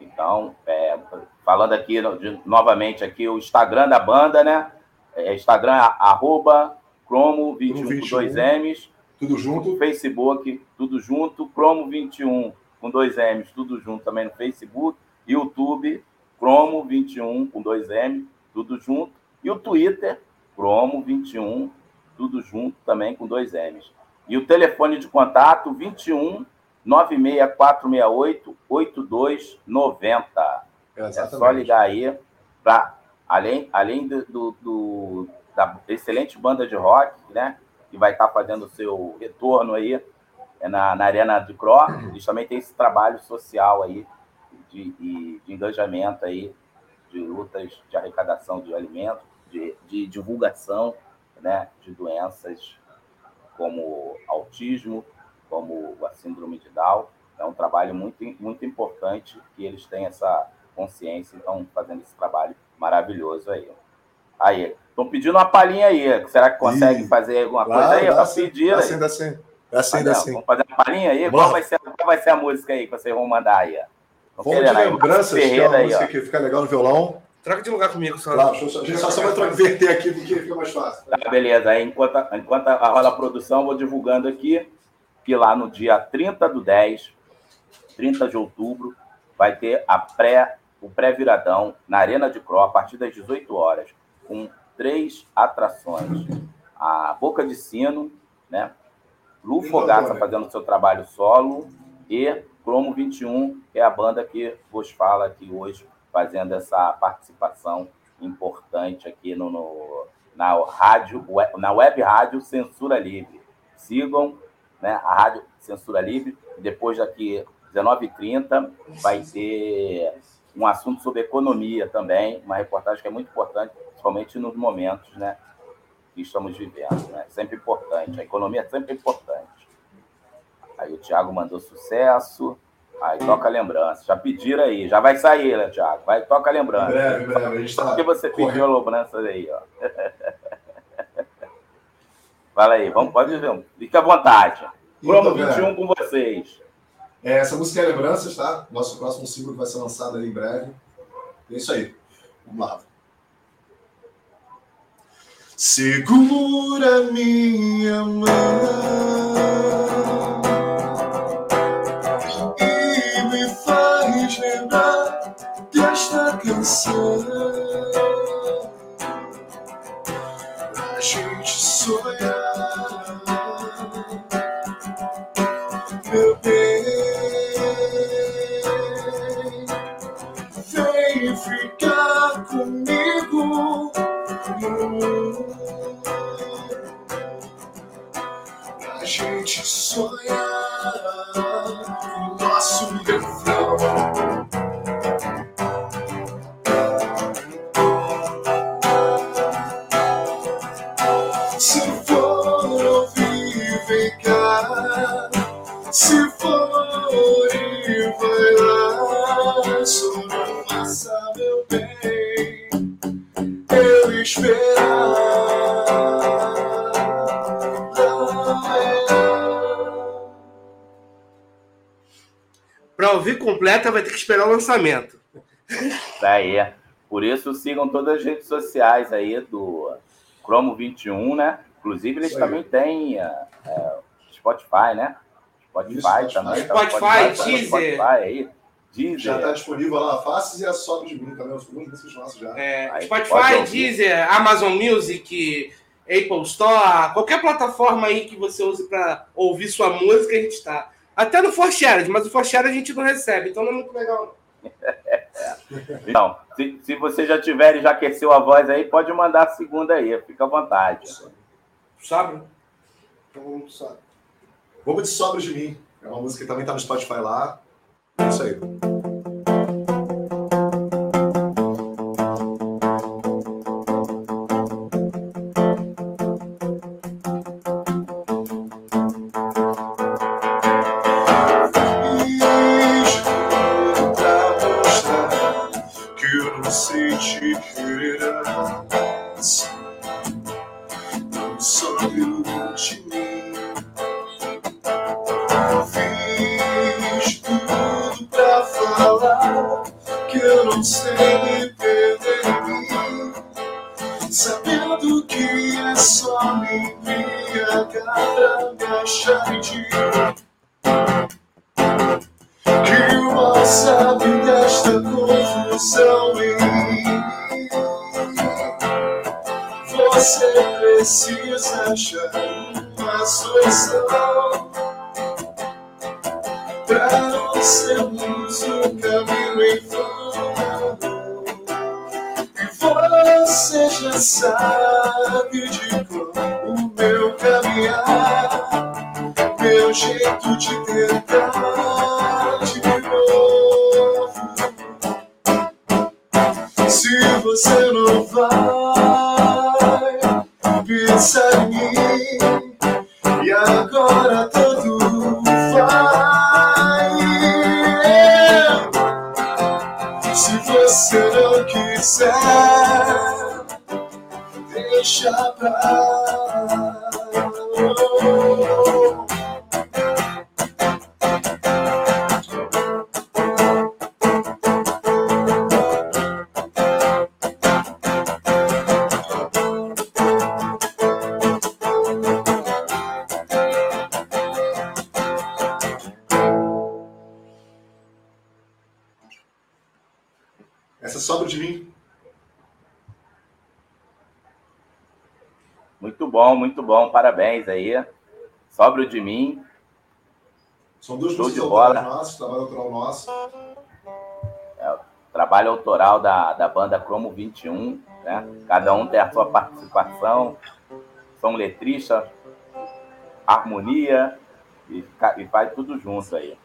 Então, é, falando aqui de, novamente aqui o Instagram da banda, né? É, Instagram arroba cromo21 com dois M's. Tudo junto. Facebook, tudo junto, cromo21 com dois M's, tudo junto também no Facebook, YouTube, Cromo21 com dois M, tudo junto, e o Twitter, Cromo21, tudo junto também com dois M's. E o telefone de contato 21 96468 8290. É só ligar aí para além além do, do, do, da excelente banda de rock, né, que vai estar tá fazendo o seu retorno aí é na, na Arena de Cro, eles também têm esse trabalho social aí, de, de, de engajamento aí, de lutas de arrecadação de alimentos, de, de divulgação né, de doenças como autismo, como a síndrome de Down. É um trabalho muito, muito importante que eles têm essa consciência e estão fazendo esse trabalho maravilhoso aí. Aí, estão pedindo uma palhinha aí. Será que consegue fazer alguma coisa aí? Dá sim, pedir dá sim, dá sim. Assim, é assim. Vamos fazer uma palhinha aí? Qual vai, ser, qual vai ser a música aí que vocês vão mandar aí? Vamos de lembranças, que é uma aí, música ó. que fica legal no violão. Troca de lugar comigo, só. Claro, a gente só, só vai inverter aqui porque fica mais fácil. Tá, beleza. Aí, enquanto, enquanto a rola a produção, vou divulgando aqui que lá no dia 30 do 10, 30 de outubro, vai ter a pré, o pré-viradão na Arena de Cro, a partir das 18 horas, com três atrações. A Boca de Sino, né? Lu Fogaça fazendo seu trabalho solo e Cromo 21, que é a banda que vos fala aqui hoje, fazendo essa participação importante aqui no, no na rádio, na web rádio Censura Livre. Sigam né, a rádio Censura Livre. Depois daqui 19h30 vai ter um assunto sobre economia também, uma reportagem que é muito importante, principalmente nos momentos né, que estamos vivendo. Né? Sempre importante. A economia é sempre importante. Aí o Thiago mandou sucesso. Aí toca a lembrança. Já pediram aí, já vai sair, né, Thiago? Vai, toca a lembrança. Em breve, em breve. A gente tá Por que você pediu a lembrança aí, ó? Fala aí, vamos, pode ver. Fique à vontade. Promo 21 com vocês. É, essa música é Lembranças, tá? Nosso próximo single vai ser lançado aí em breve. É isso aí. Vamos lá. Segura minha mão e me faz lembrar desta canção. A gente sonhar, meu bem. Vem ficar comigo. Gente sonhar esperar o lançamento. Isso aí. Por isso, sigam todas as redes sociais aí do Cromo 21, né? Inclusive, eles também têm é, é, Spotify, né? Spotify Isso, também. Spotify, tá no Deezer. Spotify aí. Deezer. Já está disponível lá Faces e a Sobe de Mim também, os duas músicas nossas já. É, Aí Spotify. Deezer, Amazon Music, Apple Store, qualquer plataforma aí que você use para ouvir sua música, a gente está. Até no Forshared, mas o Forshared a gente não recebe, então não é muito legal. não. Então, se, se você já tiver e já aqueceu a voz aí, pode mandar a segunda aí. Fica à vontade. Sabe? Então vamos só. Vamos de Sobras de Mim. É uma música que também está no Spotify lá. É isso aí. Você não vai bom. Parabéns aí. Sobra de mim. São Show de bola. trabalho autoral nosso. Trabalho autoral da, da banda Cromo 21. Né? Cada um tem a sua participação. São letrista, harmonia e, e faz tudo junto aí.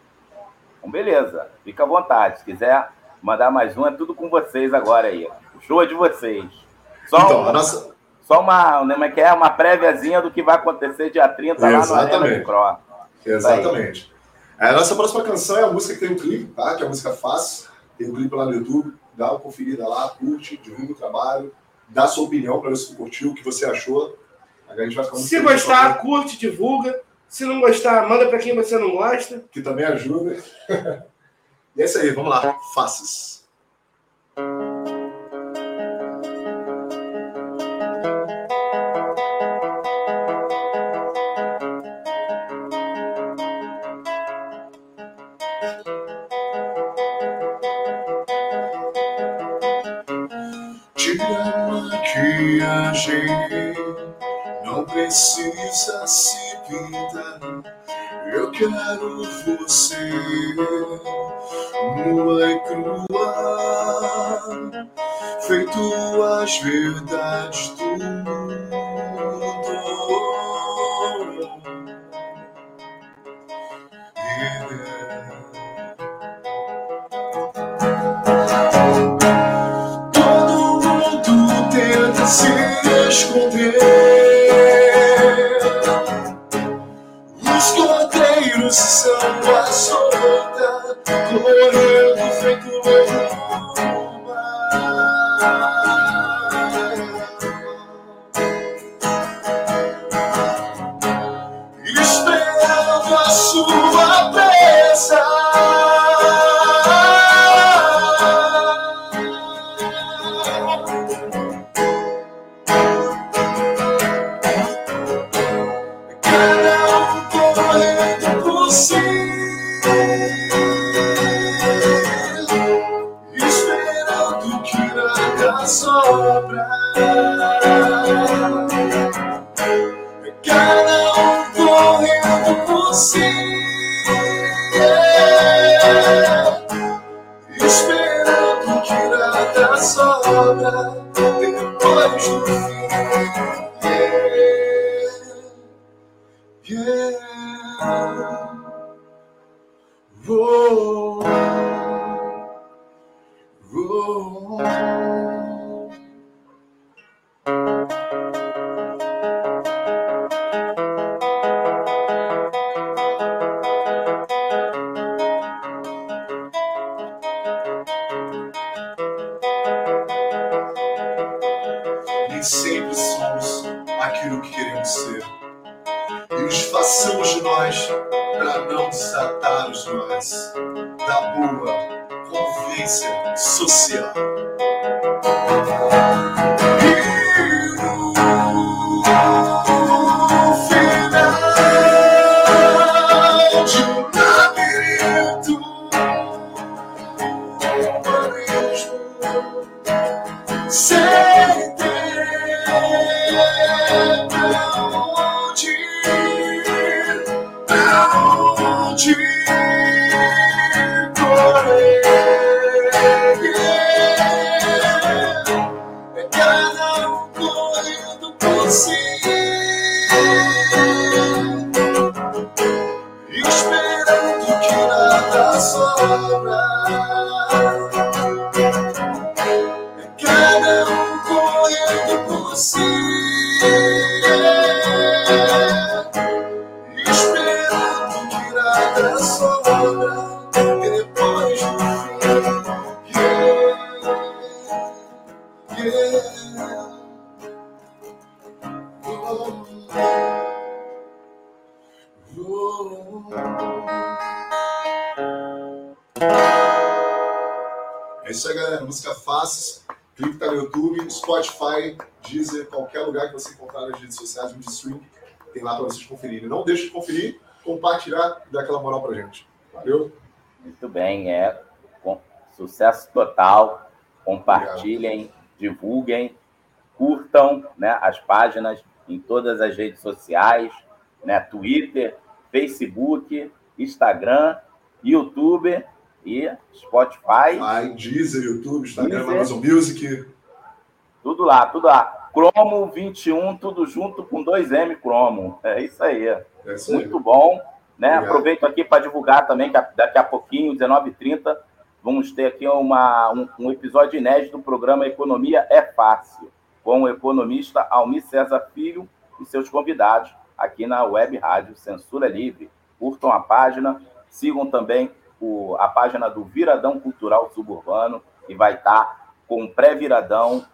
Então, beleza. Fica à vontade. Se quiser mandar mais um, é tudo com vocês agora aí. O show é de vocês. Só, Então, um- a nossa. Só uma, como é que é? uma préviazinha do que vai acontecer dia 30 lá no Arena Exatamente. do Cro. Exatamente. A nossa próxima canção é a música que tem um clipe, tá? Que é a música Fácil. Tem um clipe lá no YouTube. Dá uma conferida lá, curte, divulga o trabalho, dá sua opinião para ver se curtiu, o que você achou. A gente vai ficar muito Se gostar, curte, divulga. Se não gostar, manda pra quem você não gosta. que também ajuda. e é isso aí, vamos lá. Faces. Quero você nua e crua, feito as verdades do mundo. Todo mundo tenta se esconder. São a solta, correndo feito lobo no mar. Sobra. É isso aí, galera. Música fácil. Clique tá no YouTube, Spotify, Deezer, qualquer lugar que você encontrar nas redes sociais, de stream, tem lá para vocês conferirem. Não deixe de conferir, compartilhar e dar aquela moral pra gente. Valeu? Muito bem, é sucesso total. Compartilhem, divulguem, curtam né, as páginas em todas as redes sociais, né, Twitter, Facebook, Instagram, YouTube e Spotify. Vai, Deezer, YouTube, Instagram, Deezer. Amazon Music. Tudo lá, tudo lá. Cromo 21, tudo junto com 2M Cromo. É isso aí. É isso aí. Muito bom. Né? Obrigado. Aproveito aqui para divulgar também que daqui a pouquinho, 19h30, vamos ter aqui uma, um, um episódio inédito do programa Economia é Fácil, com o economista Almir César Filho e seus convidados aqui na Web Rádio Censura Livre. Curtam a página, sigam também o- a página do Viradão Cultural Suburbano, que vai estar com pré-viradão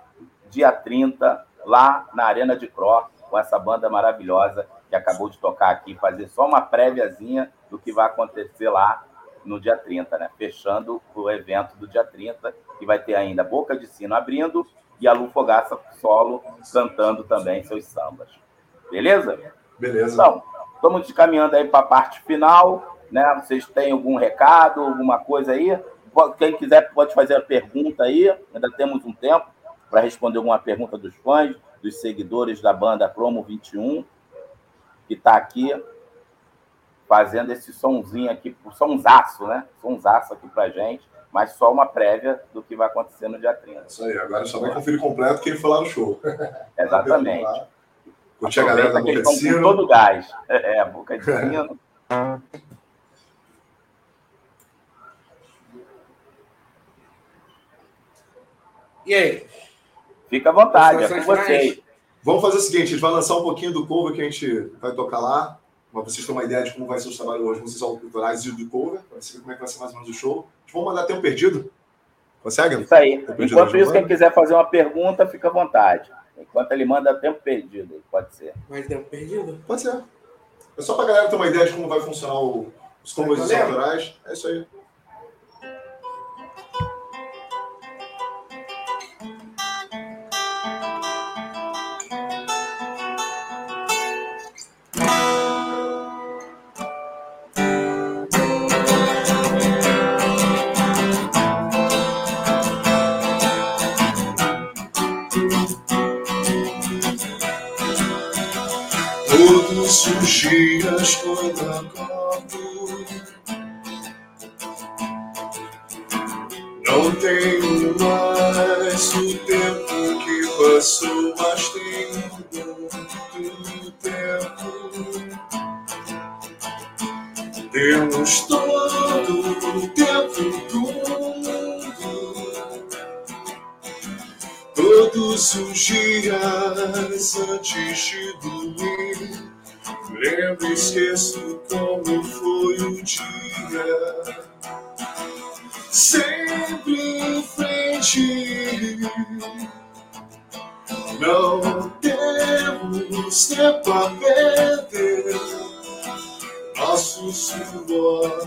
dia 30, lá na Arena de Cro, com essa banda maravilhosa que acabou de tocar aqui, fazer só uma préviazinha do que vai acontecer lá no dia 30, né? Fechando o evento do dia 30, que vai ter ainda Boca de Sino abrindo e a Lu Fogaça solo cantando também seus sambas. Beleza? Beleza. Então, estamos caminhando aí para a parte final, né? Vocês têm algum recado, alguma coisa aí? Quem quiser pode fazer a pergunta aí, ainda temos um tempo. para responder alguma pergunta dos fãs, dos seguidores da banda Promo 21, que está aqui fazendo esse somzinho aqui, somzaço, né? Somzaço aqui pra gente, mas só uma prévia do que vai acontecer no dia 30. Isso aí, agora só vai conferir completo quem foi lá no show. Exatamente. Curtir a galera da Boca de Com Sino. todo o gás. É, a Boca de Sino. E aí? Fica à vontade, é com vocês. Vamos fazer o seguinte, a gente vai lançar um pouquinho do cover que a gente vai tocar lá, para vocês terem uma ideia de como vai ser o trabalho hoje, músicas autorais e do cover, para saber como é que vai ser mais ou menos o show. A gente vai mandar tempo perdido. Consegue? Isso aí. Enquanto isso, quem quiser fazer uma pergunta, fica à vontade. Enquanto ele manda tempo perdido, pode ser. Mais tempo perdido? Pode ser. É só para a galera ter uma ideia de como vai funcionar o- os covers Valeu. autorais. É isso aí. Acordo Não tenho mais o tempo que passou Mas tenho muito tempo. Temos todo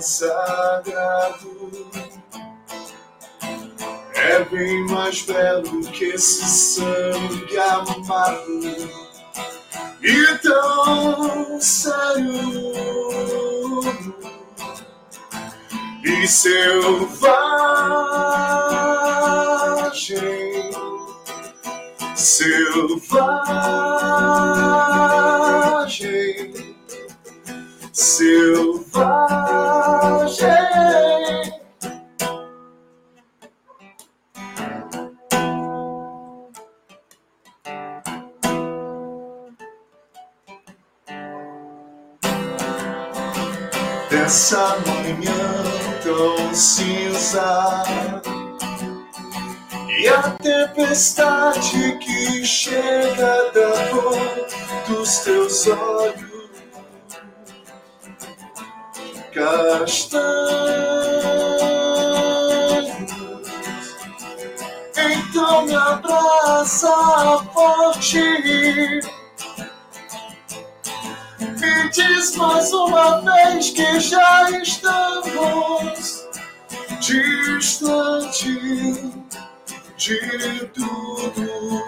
sagrado. É bem mais belo que esse sangue amado e tão sério. E selvagem, selvagem, selvagem. dessa manhã tão cinza e a tempestade que chega da cor dos teus olhos castanhos. Então me abraça forte me diz mais uma vez que já estamos distante de tudo.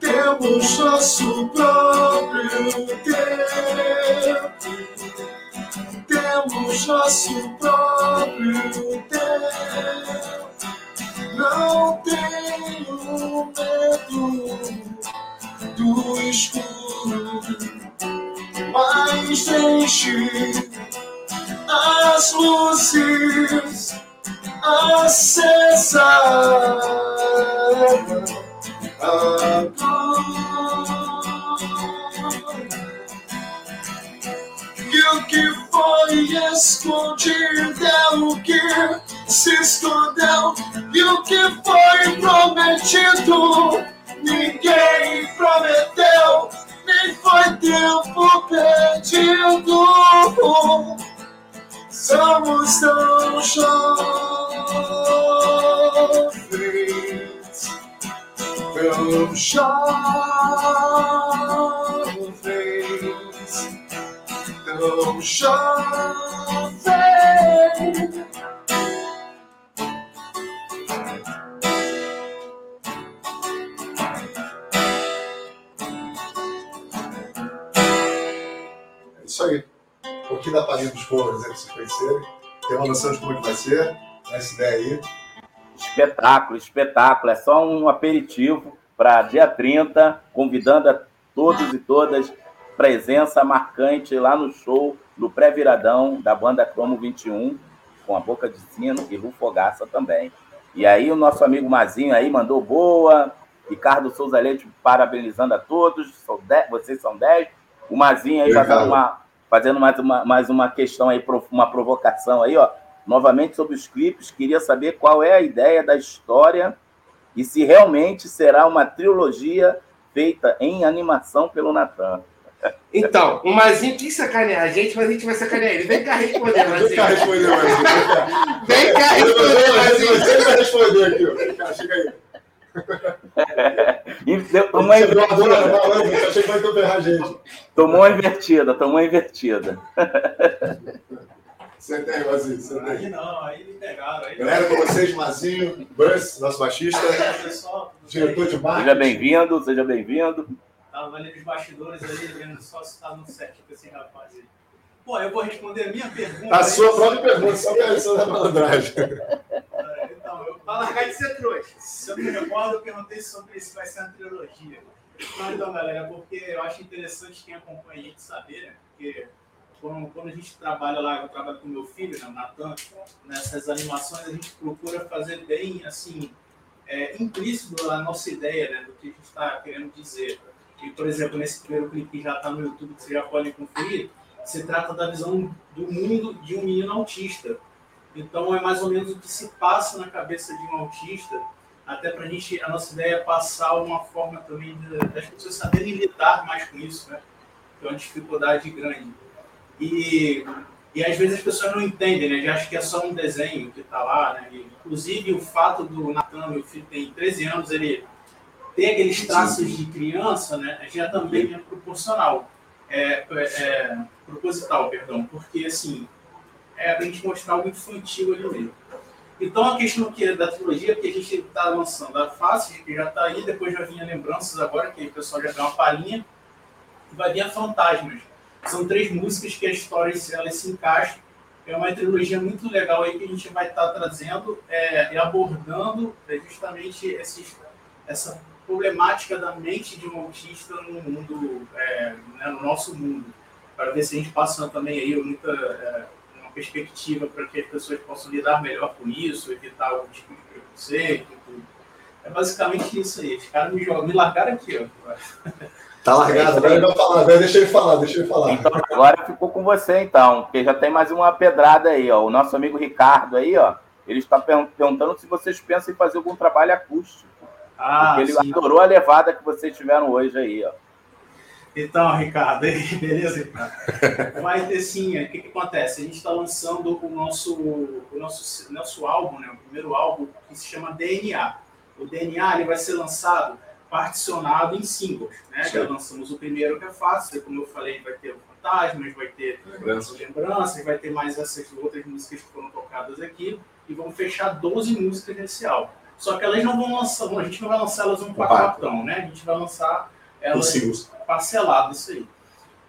Temos nosso próprio tempo. Temos nosso próprio tempo. Não tenho medo do escuro, mas deixe as luzes acesas. E prometido, ninguém prometeu. Nem foi tempo perdido. Somos tão jovens, tão jovens, tão jovens. Isso aí. Um pouquinho da palhinha dos covers aí pra vocês conhecerem. Tem uma noção de como é que vai ser. Essa ideia aí. Espetáculo, espetáculo. É só um aperitivo para dia 30, convidando a todos e todas, presença marcante lá no show do pré-viradão da banda Cromo 21, com a Boca de Sino e Lu Fogaça também. E aí o nosso amigo Mazinho aí mandou boa, Ricardo Souza Leite parabenizando a todos, são dez, vocês são 10. O Mazinho aí fazendo uma, fazendo mais uma, mais uma questão aí, uma provocação aí, ó. Novamente sobre os clipes, queria saber qual é a ideia da história e se realmente será uma trilogia feita em animação pelo Natan. Então, o Mazinho quis sacanear a gente, mas a gente vai sacanear ele. Vem cá responder, Mazinho. Vem cá responder, Mazinho. Vem cá responder, Mazinho. Você vai responder aqui, ó. Vem cá, chega aí. E deu- tomou Você a invertida. Tomou uma invertida, tomou uma invertida. Senta aí, Mazinho, senta aí. Aí não, aí me pegaram. Aí Galera, com vocês, Mazinho, Bus, nosso baixista, diretor de Seja marketing. bem-vindo, seja bem-vindo. Tava ali nos bastidores ali, vendo só se tá no certo com esse rapaz aí. Pô, eu vou responder a minha pergunta. A aí. sua própria pergunta, só que a da malandragem. Então, eu, pra largar de ser trouxa. Se eu me recordo, eu perguntei sobre se vai ser uma trilogia. Não, então, galera, porque eu acho interessante quem acompanha a gente saber, né? Porque quando, quando a gente trabalha lá, eu trabalho com meu filho, né, o Natan, nessas animações a gente procura fazer bem, assim, é, implícito a nossa ideia, né, do que a gente está querendo dizer. E, por exemplo, nesse primeiro clipe que já está no YouTube, que vocês já podem conferir, se trata da visão do mundo de um menino autista. Então é mais ou menos o que se passa na cabeça de um autista, até para a gente, a nossa ideia é passar uma forma também das pessoas saberem lidar mais com isso, né? Que é uma dificuldade grande. E, e às vezes as pessoas não entendem, né? Já acham que é só um desenho que está lá, né? E, inclusive o fato do Natan, meu filho tem 13 anos, ele tem aqueles traços de criança, né? Já também é proporcional. É, é, é proposital, perdão, porque assim, é pra gente mostrar algo infantil ali mesmo. Então a questão que é da trilogia que a gente está lançando a face, que já está aí, depois já vinha lembranças agora, que o pessoal já deu uma palhinha, vai vir a Fantasmas. São três músicas que a história elas se encaixam. É uma trilogia muito legal aí que a gente vai estar trazendo é, e abordando é, justamente esses, essa problemática da mente de um autista no mundo, é, né, no nosso mundo, para ver se a gente passa também aí muita é, perspectiva para que as pessoas possam lidar melhor com isso, evitar algum tipo de preconceito. tudo. É basicamente isso aí. Os caras me, jogam, me largaram aqui, ó. Tá largado, agora ele vai falar, vai, deixa ele falar, deixa ele falar. Então agora ficou com você, então, porque já tem mais uma pedrada aí, ó. O nosso amigo Ricardo aí, ó, ele está per- perguntando se vocês pensam em fazer algum trabalho acústico. Ah, porque ele sim. adorou a levada que vocês tiveram hoje aí, ó. Então, Ricardo, beleza, Ricardo? Vai ter sim. O que, que acontece? A gente está lançando o nosso, o nosso, nosso álbum, né? o primeiro álbum, que se chama DNA. O DNA ele vai ser lançado particionado em singles. Né? Já lançamos o primeiro, que é fácil, como eu falei, vai ter o Fantasmas, vai ter Lembranças. lembranças, vai ter mais essas outras músicas que foram tocadas aqui, e vão fechar 12 músicas nesse álbum. Só que elas não vão lançar, a gente não vai lançar elas um pacotão, né? A gente vai lançar elas singles. Parcelado isso aí.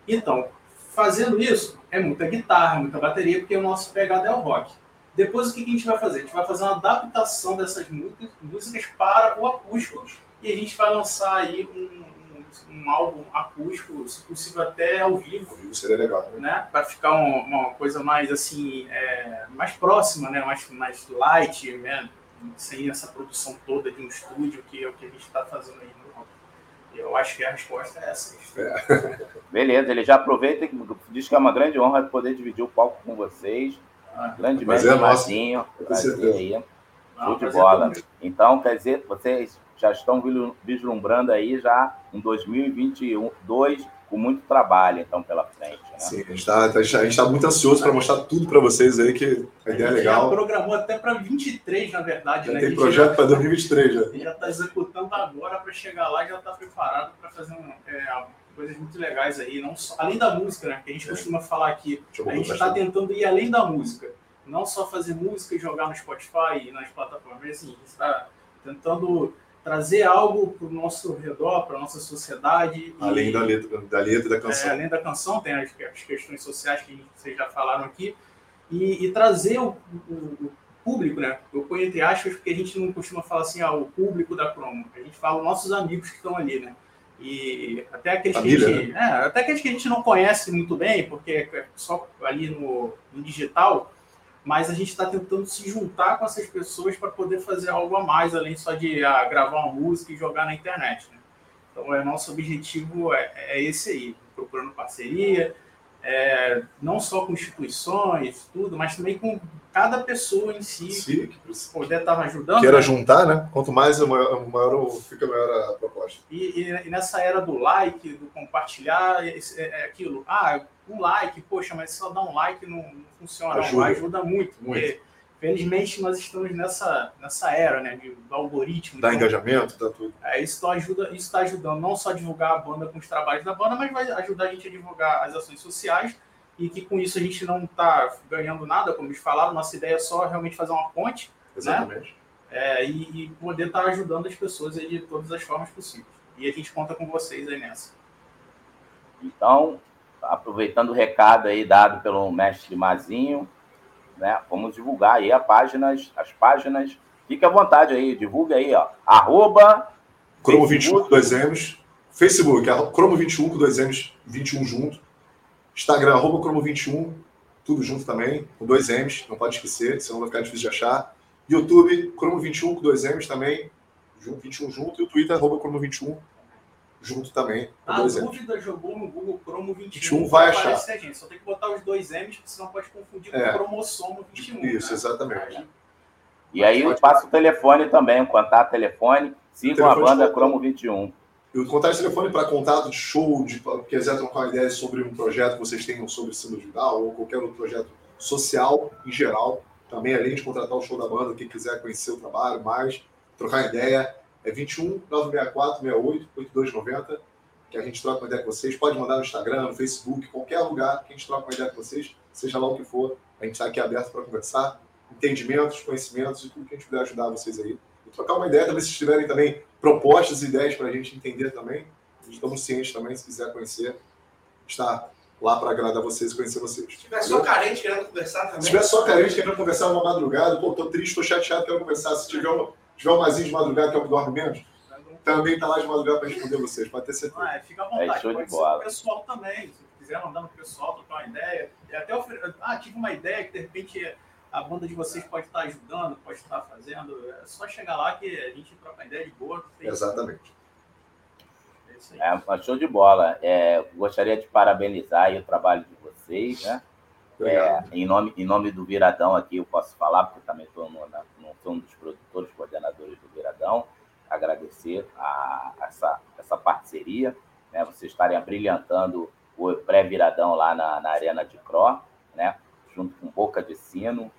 Então, fazendo isso, é muita guitarra, muita bateria, porque o nosso pegada é o rock. Depois, o que a gente vai fazer? A gente vai fazer uma adaptação dessas músicas, músicas para o acústico e a gente vai lançar aí um, um, um álbum acústico, se possível até ao vivo, Isso seria legal. né? né? Para ficar um- uma coisa mais assim, é, mais próxima, né? Mais, mais light, né? Sem essa produção toda de um estúdio, que é o que a gente está fazendo aí no. E Eu acho que a resposta é essa. Beleza, ele já aproveita e diz que é uma grande honra poder dividir o palco com vocês. Ah, Grande Mas mestre é Com prazer certeza. aí. Ah, Show de bola. Então, quer dizer, vocês já estão vislumbrando aí já um 2022 com muito trabalho, então, pela frente. Né? Sim, a gente está a gente tá muito ansioso para mostrar tudo para vocês aí, que a ideia é Já legal. programou até para 23, na verdade. Já né? A tem projeto para 2023 já. já está executando agora para chegar lá e já está preparado para fazer um, é, coisas muito legais aí, não só, além da música, né? Que a gente É. costuma falar aqui. A gente está tentando ir além da música. Não só fazer música e jogar no Spotify e nas plataformas, mas assim, a gente está tentando trazer algo para o nosso redor, para a nossa sociedade. e- Além da letra, da letra e da é, canção. além da canção, tem as, as questões sociais que vocês já falaram aqui, e, e trazer o, o- o público, né? Eu ponho entre aspas porque a gente não costuma falar assim, ah, o público da Cromo. A gente fala os nossos amigos que estão ali, né? E até aqueles, Família, que a gente, é, até aqueles que a gente não conhece muito bem, porque é só ali no, no digital, mas a gente está tentando se juntar com essas pessoas para poder fazer algo a mais, além só de ah, gravar uma música e jogar na internet. Né? Então, é, nosso objetivo é, é esse aí, procurando parceria, é, não só com instituições, tudo, mas também com cada pessoa em si, Sim, que poder estar ajudando. Queira né? juntar, né? Quanto mais, maior, maior fica maior a proposta. E, e- e nessa era do like, do compartilhar, é, é aquilo, ah, um like, poxa, mas só dar um like não, não funciona, não, Ajuda. ajuda muito, Muito. porque felizmente nós estamos nessa, nessa era, né, de, do algoritmo. Dá então, engajamento, dá tudo. é, isso está ajuda, isso está ajudando não só a divulgar a banda com os trabalhos da banda, mas vai ajudar a gente a divulgar as ações sociais e que com isso a gente não está ganhando nada, como eles falaram, nossa ideia é só realmente fazer uma ponte, Exatamente. né? É, e, e poder estar ajudando as pessoas aí de todas as formas possíveis. E a gente conta com vocês aí nessa. Então, aproveitando o recado aí dado pelo mestre Mazinho, né? Vamos divulgar aí a páginas, as páginas. Fique à vontade aí, divulga aí, ó. Arroba Cromo 21 com dois M's. Facebook, Cromo 21 com dois M's, 21 junto. Instagram, arroba Cromo 21, tudo junto também, com dois M's, não pode esquecer, senão vai ficar difícil de achar. YouTube, Cromo 21 com dois M's também, junto, 21 junto. E o Twitter, arroba Cromo 21, junto também, A dois M's. dúvida jogou no Google Cromo 21. 21 vai achar. a gente. Só tem que botar os dois M's, porque senão pode confundir É. com cromossomo 21. Isso, né? exatamente. E aí eu passo o telefone também, o contato telefone. Sigam a banda Cromo 21. E o contato de telefone para contato de show, de quiser trocar uma ideia sobre um projeto que vocês tenham sobre síndrome de Down ou qualquer outro projeto social em geral, também além de contratar o show da banda, quem quiser conhecer o trabalho mais, trocar ideia, é 21 964 68 8290, que a gente troca uma ideia com vocês. Pode mandar no Instagram, no Facebook, qualquer lugar que a gente troca uma ideia com vocês, seja lá o que for. A gente está aqui aberto para conversar, entendimentos, conhecimentos e tudo que a gente puder ajudar vocês aí. E trocar uma ideia, talvez se tiverem também propostas e ideias para a gente entender também. Estamos cientes também, se quiser conhecer, está lá para agradar vocês e conhecer vocês. Se tiver só carente querendo conversar também. Se tiver só carente querendo conversar uma madrugada, pô, tô triste, tô chateado, quero conversar. Se tiver um, tiver um mazinho de madrugada que é o que dorme menos, também tá lá de madrugada para responder vocês, pode ter certeza. Ah, é, fica à vontade. É show de pode ser bola. o pessoal também. Se quiser mandar no pessoal, trocar uma ideia. E até ofere- Ah, tive uma ideia que de repente a banda de vocês pode estar ajudando, pode estar fazendo. É só chegar lá que a gente troca uma ideia de boa. Tem- Exatamente. É isso aí. É, show de bola. É, gostaria de parabenizar aí o trabalho de vocês, né? É, em, nome, em nome do Viradão aqui, eu posso falar, porque também estou no, no- sou um dos produtores, coordenadores do Viradão, agradecer a, essa, essa parceria, né? Vocês estarem abrilhantando o pré-Viradão lá na, na Arena de Cro, né? Junto com Boca de Sino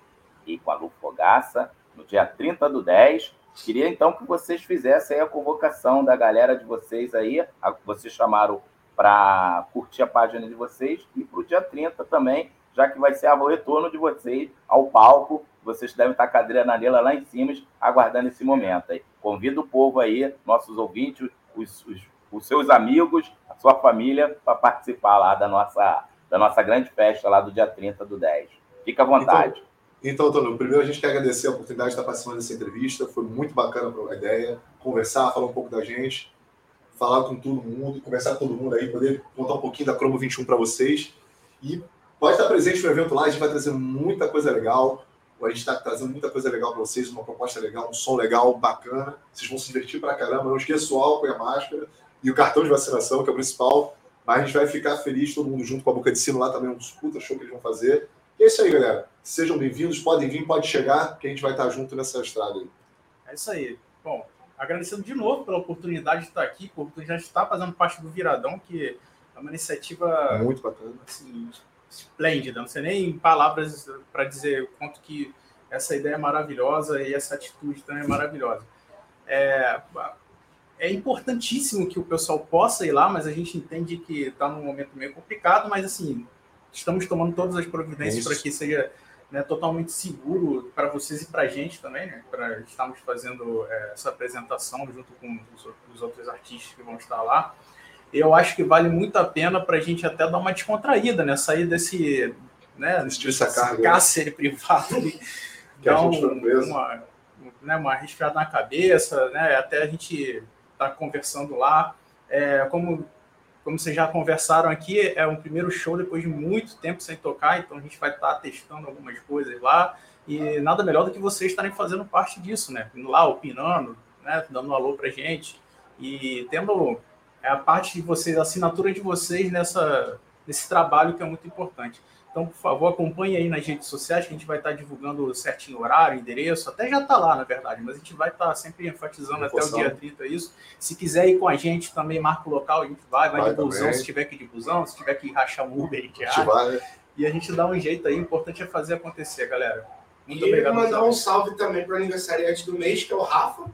e com a Lu Fogaça, no dia 30 do 10. Queria então que vocês fizessem a convocação da galera de vocês aí, a, vocês chamaram para curtir a página de vocês e para o dia 30 também, já que vai ser o retorno de vocês ao palco. Vocês devem estar com a adrenalina lá em cima, aguardando esse momento aí. Convido o povo aí, nossos ouvintes, os, os, os seus amigos, a sua família, para participar lá da nossa, da nossa grande festa lá do dia 30 do 10. Fica à vontade. Então, Antônio, primeiro a gente quer agradecer a oportunidade de estar participando dessa entrevista. Foi muito bacana a ideia. Conversar, falar um pouco da gente, falar com todo mundo, conversar com todo mundo aí, poder contar um pouquinho da Cromo 21 para vocês. E pode estar presente no evento lá, a gente vai trazer muita coisa legal. A gente está trazendo muita coisa legal para vocês, uma proposta legal, um som legal, bacana. Vocês vão se divertir pra caramba. Não esqueça o álcool e a máscara e o cartão de vacinação, que é o principal. Mas a gente vai ficar feliz, todo mundo junto com a Boca de Sino lá também, um puta show que eles vão fazer. E é isso aí, galera. Sejam bem-vindos, podem vir, pode chegar, que a gente vai estar junto nessa estrada aí. É isso aí. Bom, agradecendo de novo pela oportunidade de estar aqui, por oportunidade de estar fazendo parte do Viradão, que é uma iniciativa Muito bacana. assim, esplêndida. Não sei nem em palavras para dizer o quanto que essa ideia é maravilhosa e essa atitude também é maravilhosa. É, é importantíssimo que o pessoal possa ir lá, mas a gente entende que está num momento meio complicado, mas assim, estamos tomando todas as providências Isso. para que seja né, totalmente seguro para vocês e para a gente também, né, para estarmos fazendo é, essa apresentação junto com os, os outros artistas que vão estar lá. Eu acho que vale muito a pena para a gente até dar uma descontraída, né? Sair desse, né, Desse- carga. cárcere privado Que a dá gente um- uma, né, uma resfriada na cabeça, né? Até a gente tá conversando lá. É, como, como vocês já conversaram aqui, é um primeiro show depois de muito tempo sem tocar, então a gente vai estar testando algumas coisas lá. E nada melhor do que vocês estarem fazendo parte disso, né? Indo lá, opinando, né? Dando um alô pra gente. E tendo é, a parte de vocês, a assinatura de vocês nessa, nesse trabalho que é muito importante. Então, por favor, acompanhe aí nas redes sociais, que a gente vai estar divulgando certinho o horário, endereço, até já está lá, na verdade, mas a gente vai estar sempre enfatizando até o dia 30 isso. Se quiser ir com a gente, também marca o local, a gente vai, vai, Vai de busão, também. se tiver que ir de busão, se tiver que rachar um Uber, a gente A gente vai. E a gente dá um jeito aí, o importante é fazer acontecer, galera. Muito E obrigado. mandar Zé. um salve também para o aniversariante do mês, que é o Rafa.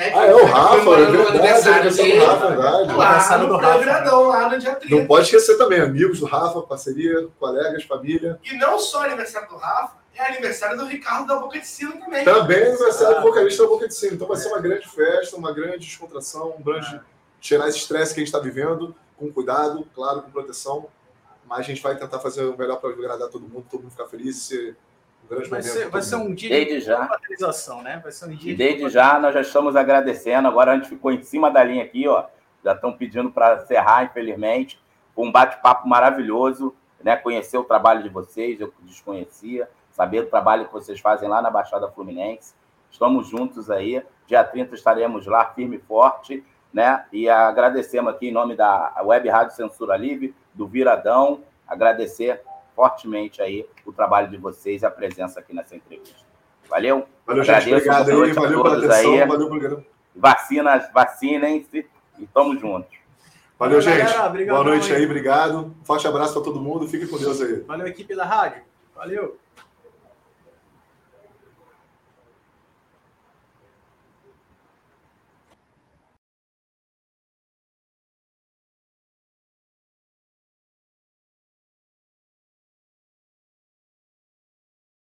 Né, que Ah, é o Rafa, é comemorando o verdade, aniversário dele. do Rafa, é verdade. Lá no Viradão, lá no dia 30. Não pode esquecer também, amigos do Rafa, parceria, colegas, família. E não só aniversário do Rafa, é aniversário do Ricardo da Boca de Sino também. Também é aniversário do vocalista da Boca de Sino. Então vai ser uma grande festa, uma grande descontração, um grande tirar esse estresse que a gente está vivendo, com cuidado, claro, com proteção. Mas a gente vai tentar fazer o melhor para agradar todo mundo, todo mundo ficar feliz e ser Vai ser, vai ser um dia Desde de já. né? Vai ser um dia E desde já nós já estamos agradecendo. Agora a gente ficou em cima da linha aqui, ó. Já estão pedindo para encerrar, infelizmente. Foi um bate-papo maravilhoso, né? Conhecer o trabalho de vocês, eu desconhecia, saber do trabalho que vocês fazem lá na Baixada Fluminense. Estamos juntos aí. Dia 30 estaremos lá, firme e forte, né? E agradecemos aqui em nome da Web Rádio Censura Livre, do Viradão, agradecer fortemente aí o trabalho de vocês e a presença aqui nessa entrevista. Valeu? Valeu, gente. Agradeço, Obrigado boa aí, valeu pela atenção, aí. valeu pelo programa. Vacinas, vacinem-se e tamo juntos. Valeu, Valeu, gente. galera. Obrigadão Boa noite aí. aí, obrigado. Forte abraço para todo mundo. Fique com Deus aí. Valeu, equipe da rádio. Valeu.